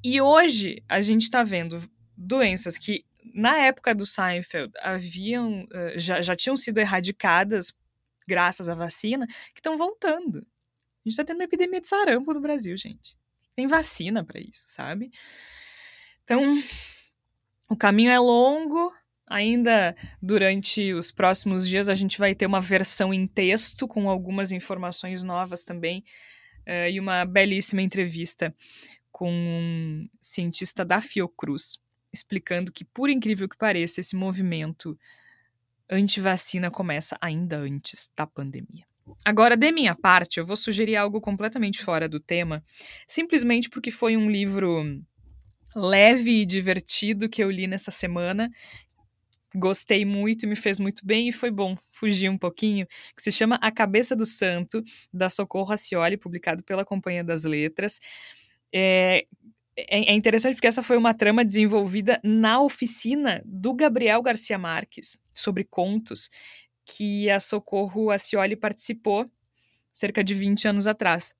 E hoje a gente está vendo doenças que na época do Seinfeld haviam uh, já, já tinham sido erradicadas graças à vacina que estão voltando. A gente está tendo uma epidemia de sarampo no Brasil, gente. Tem vacina para isso, sabe? Então, o caminho é longo, Ainda durante os próximos dias a gente vai ter uma versão em texto com algumas informações novas também uh, e uma belíssima entrevista com um cientista da Fiocruz explicando que, por incrível que pareça, esse movimento anti-vacina começa ainda antes da pandemia. Agora, de minha parte, eu vou sugerir algo completamente fora do tema, simplesmente porque foi um livro leve e divertido que eu li nessa semana gostei muito, me fez muito bem e foi bom fugir um pouquinho, que se chama A Cabeça do Santo, da Socorro Racioli, publicado pela Companhia das Letras. É, é, é interessante porque essa foi uma trama desenvolvida na oficina do Gabriel Garcia Marques sobre contos, que a Socorro Racioli participou cerca de 20 anos atrás.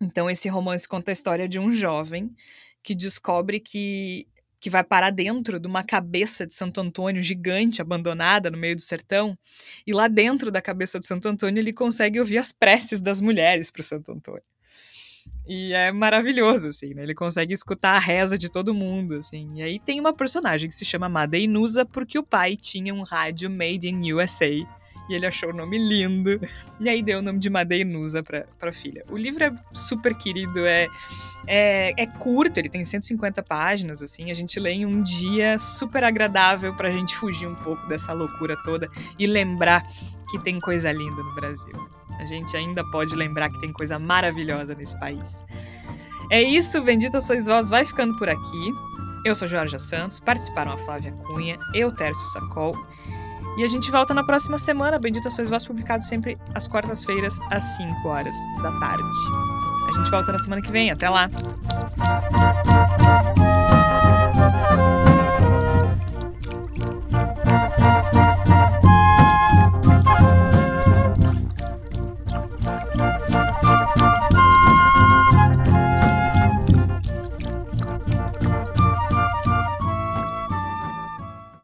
Então, esse romance conta a história de um jovem que descobre que que vai parar dentro de uma cabeça de Santo Antônio gigante, abandonada no meio do sertão. E lá dentro da cabeça de Santo Antônio ele consegue ouvir as preces das mulheres para Santo Antônio. E é maravilhoso, assim, né? Ele consegue escutar a reza de todo mundo, assim. E aí tem uma personagem que se chama Madeinusa porque o pai tinha um rádio made in USA e ele achou o nome lindo, e aí deu o nome de Madeinusa pra, pra filha. O livro é super querido, é, é, é curto, ele tem 150 páginas, assim, a gente lê em um dia super agradável pra gente fugir um pouco dessa loucura toda e lembrar que tem coisa linda no Brasil. A gente ainda pode lembrar que tem coisa maravilhosa nesse país. É isso, Bendita Sois Vós vai ficando por aqui. Eu sou Jorge Santos, participaram a Flávia Cunha, eu, Tércio Sacol. E a gente volta na próxima semana, Bendita Sois Vós, publicado sempre às quartas-feiras, às 5 horas da tarde. A gente volta na semana que vem. Até lá!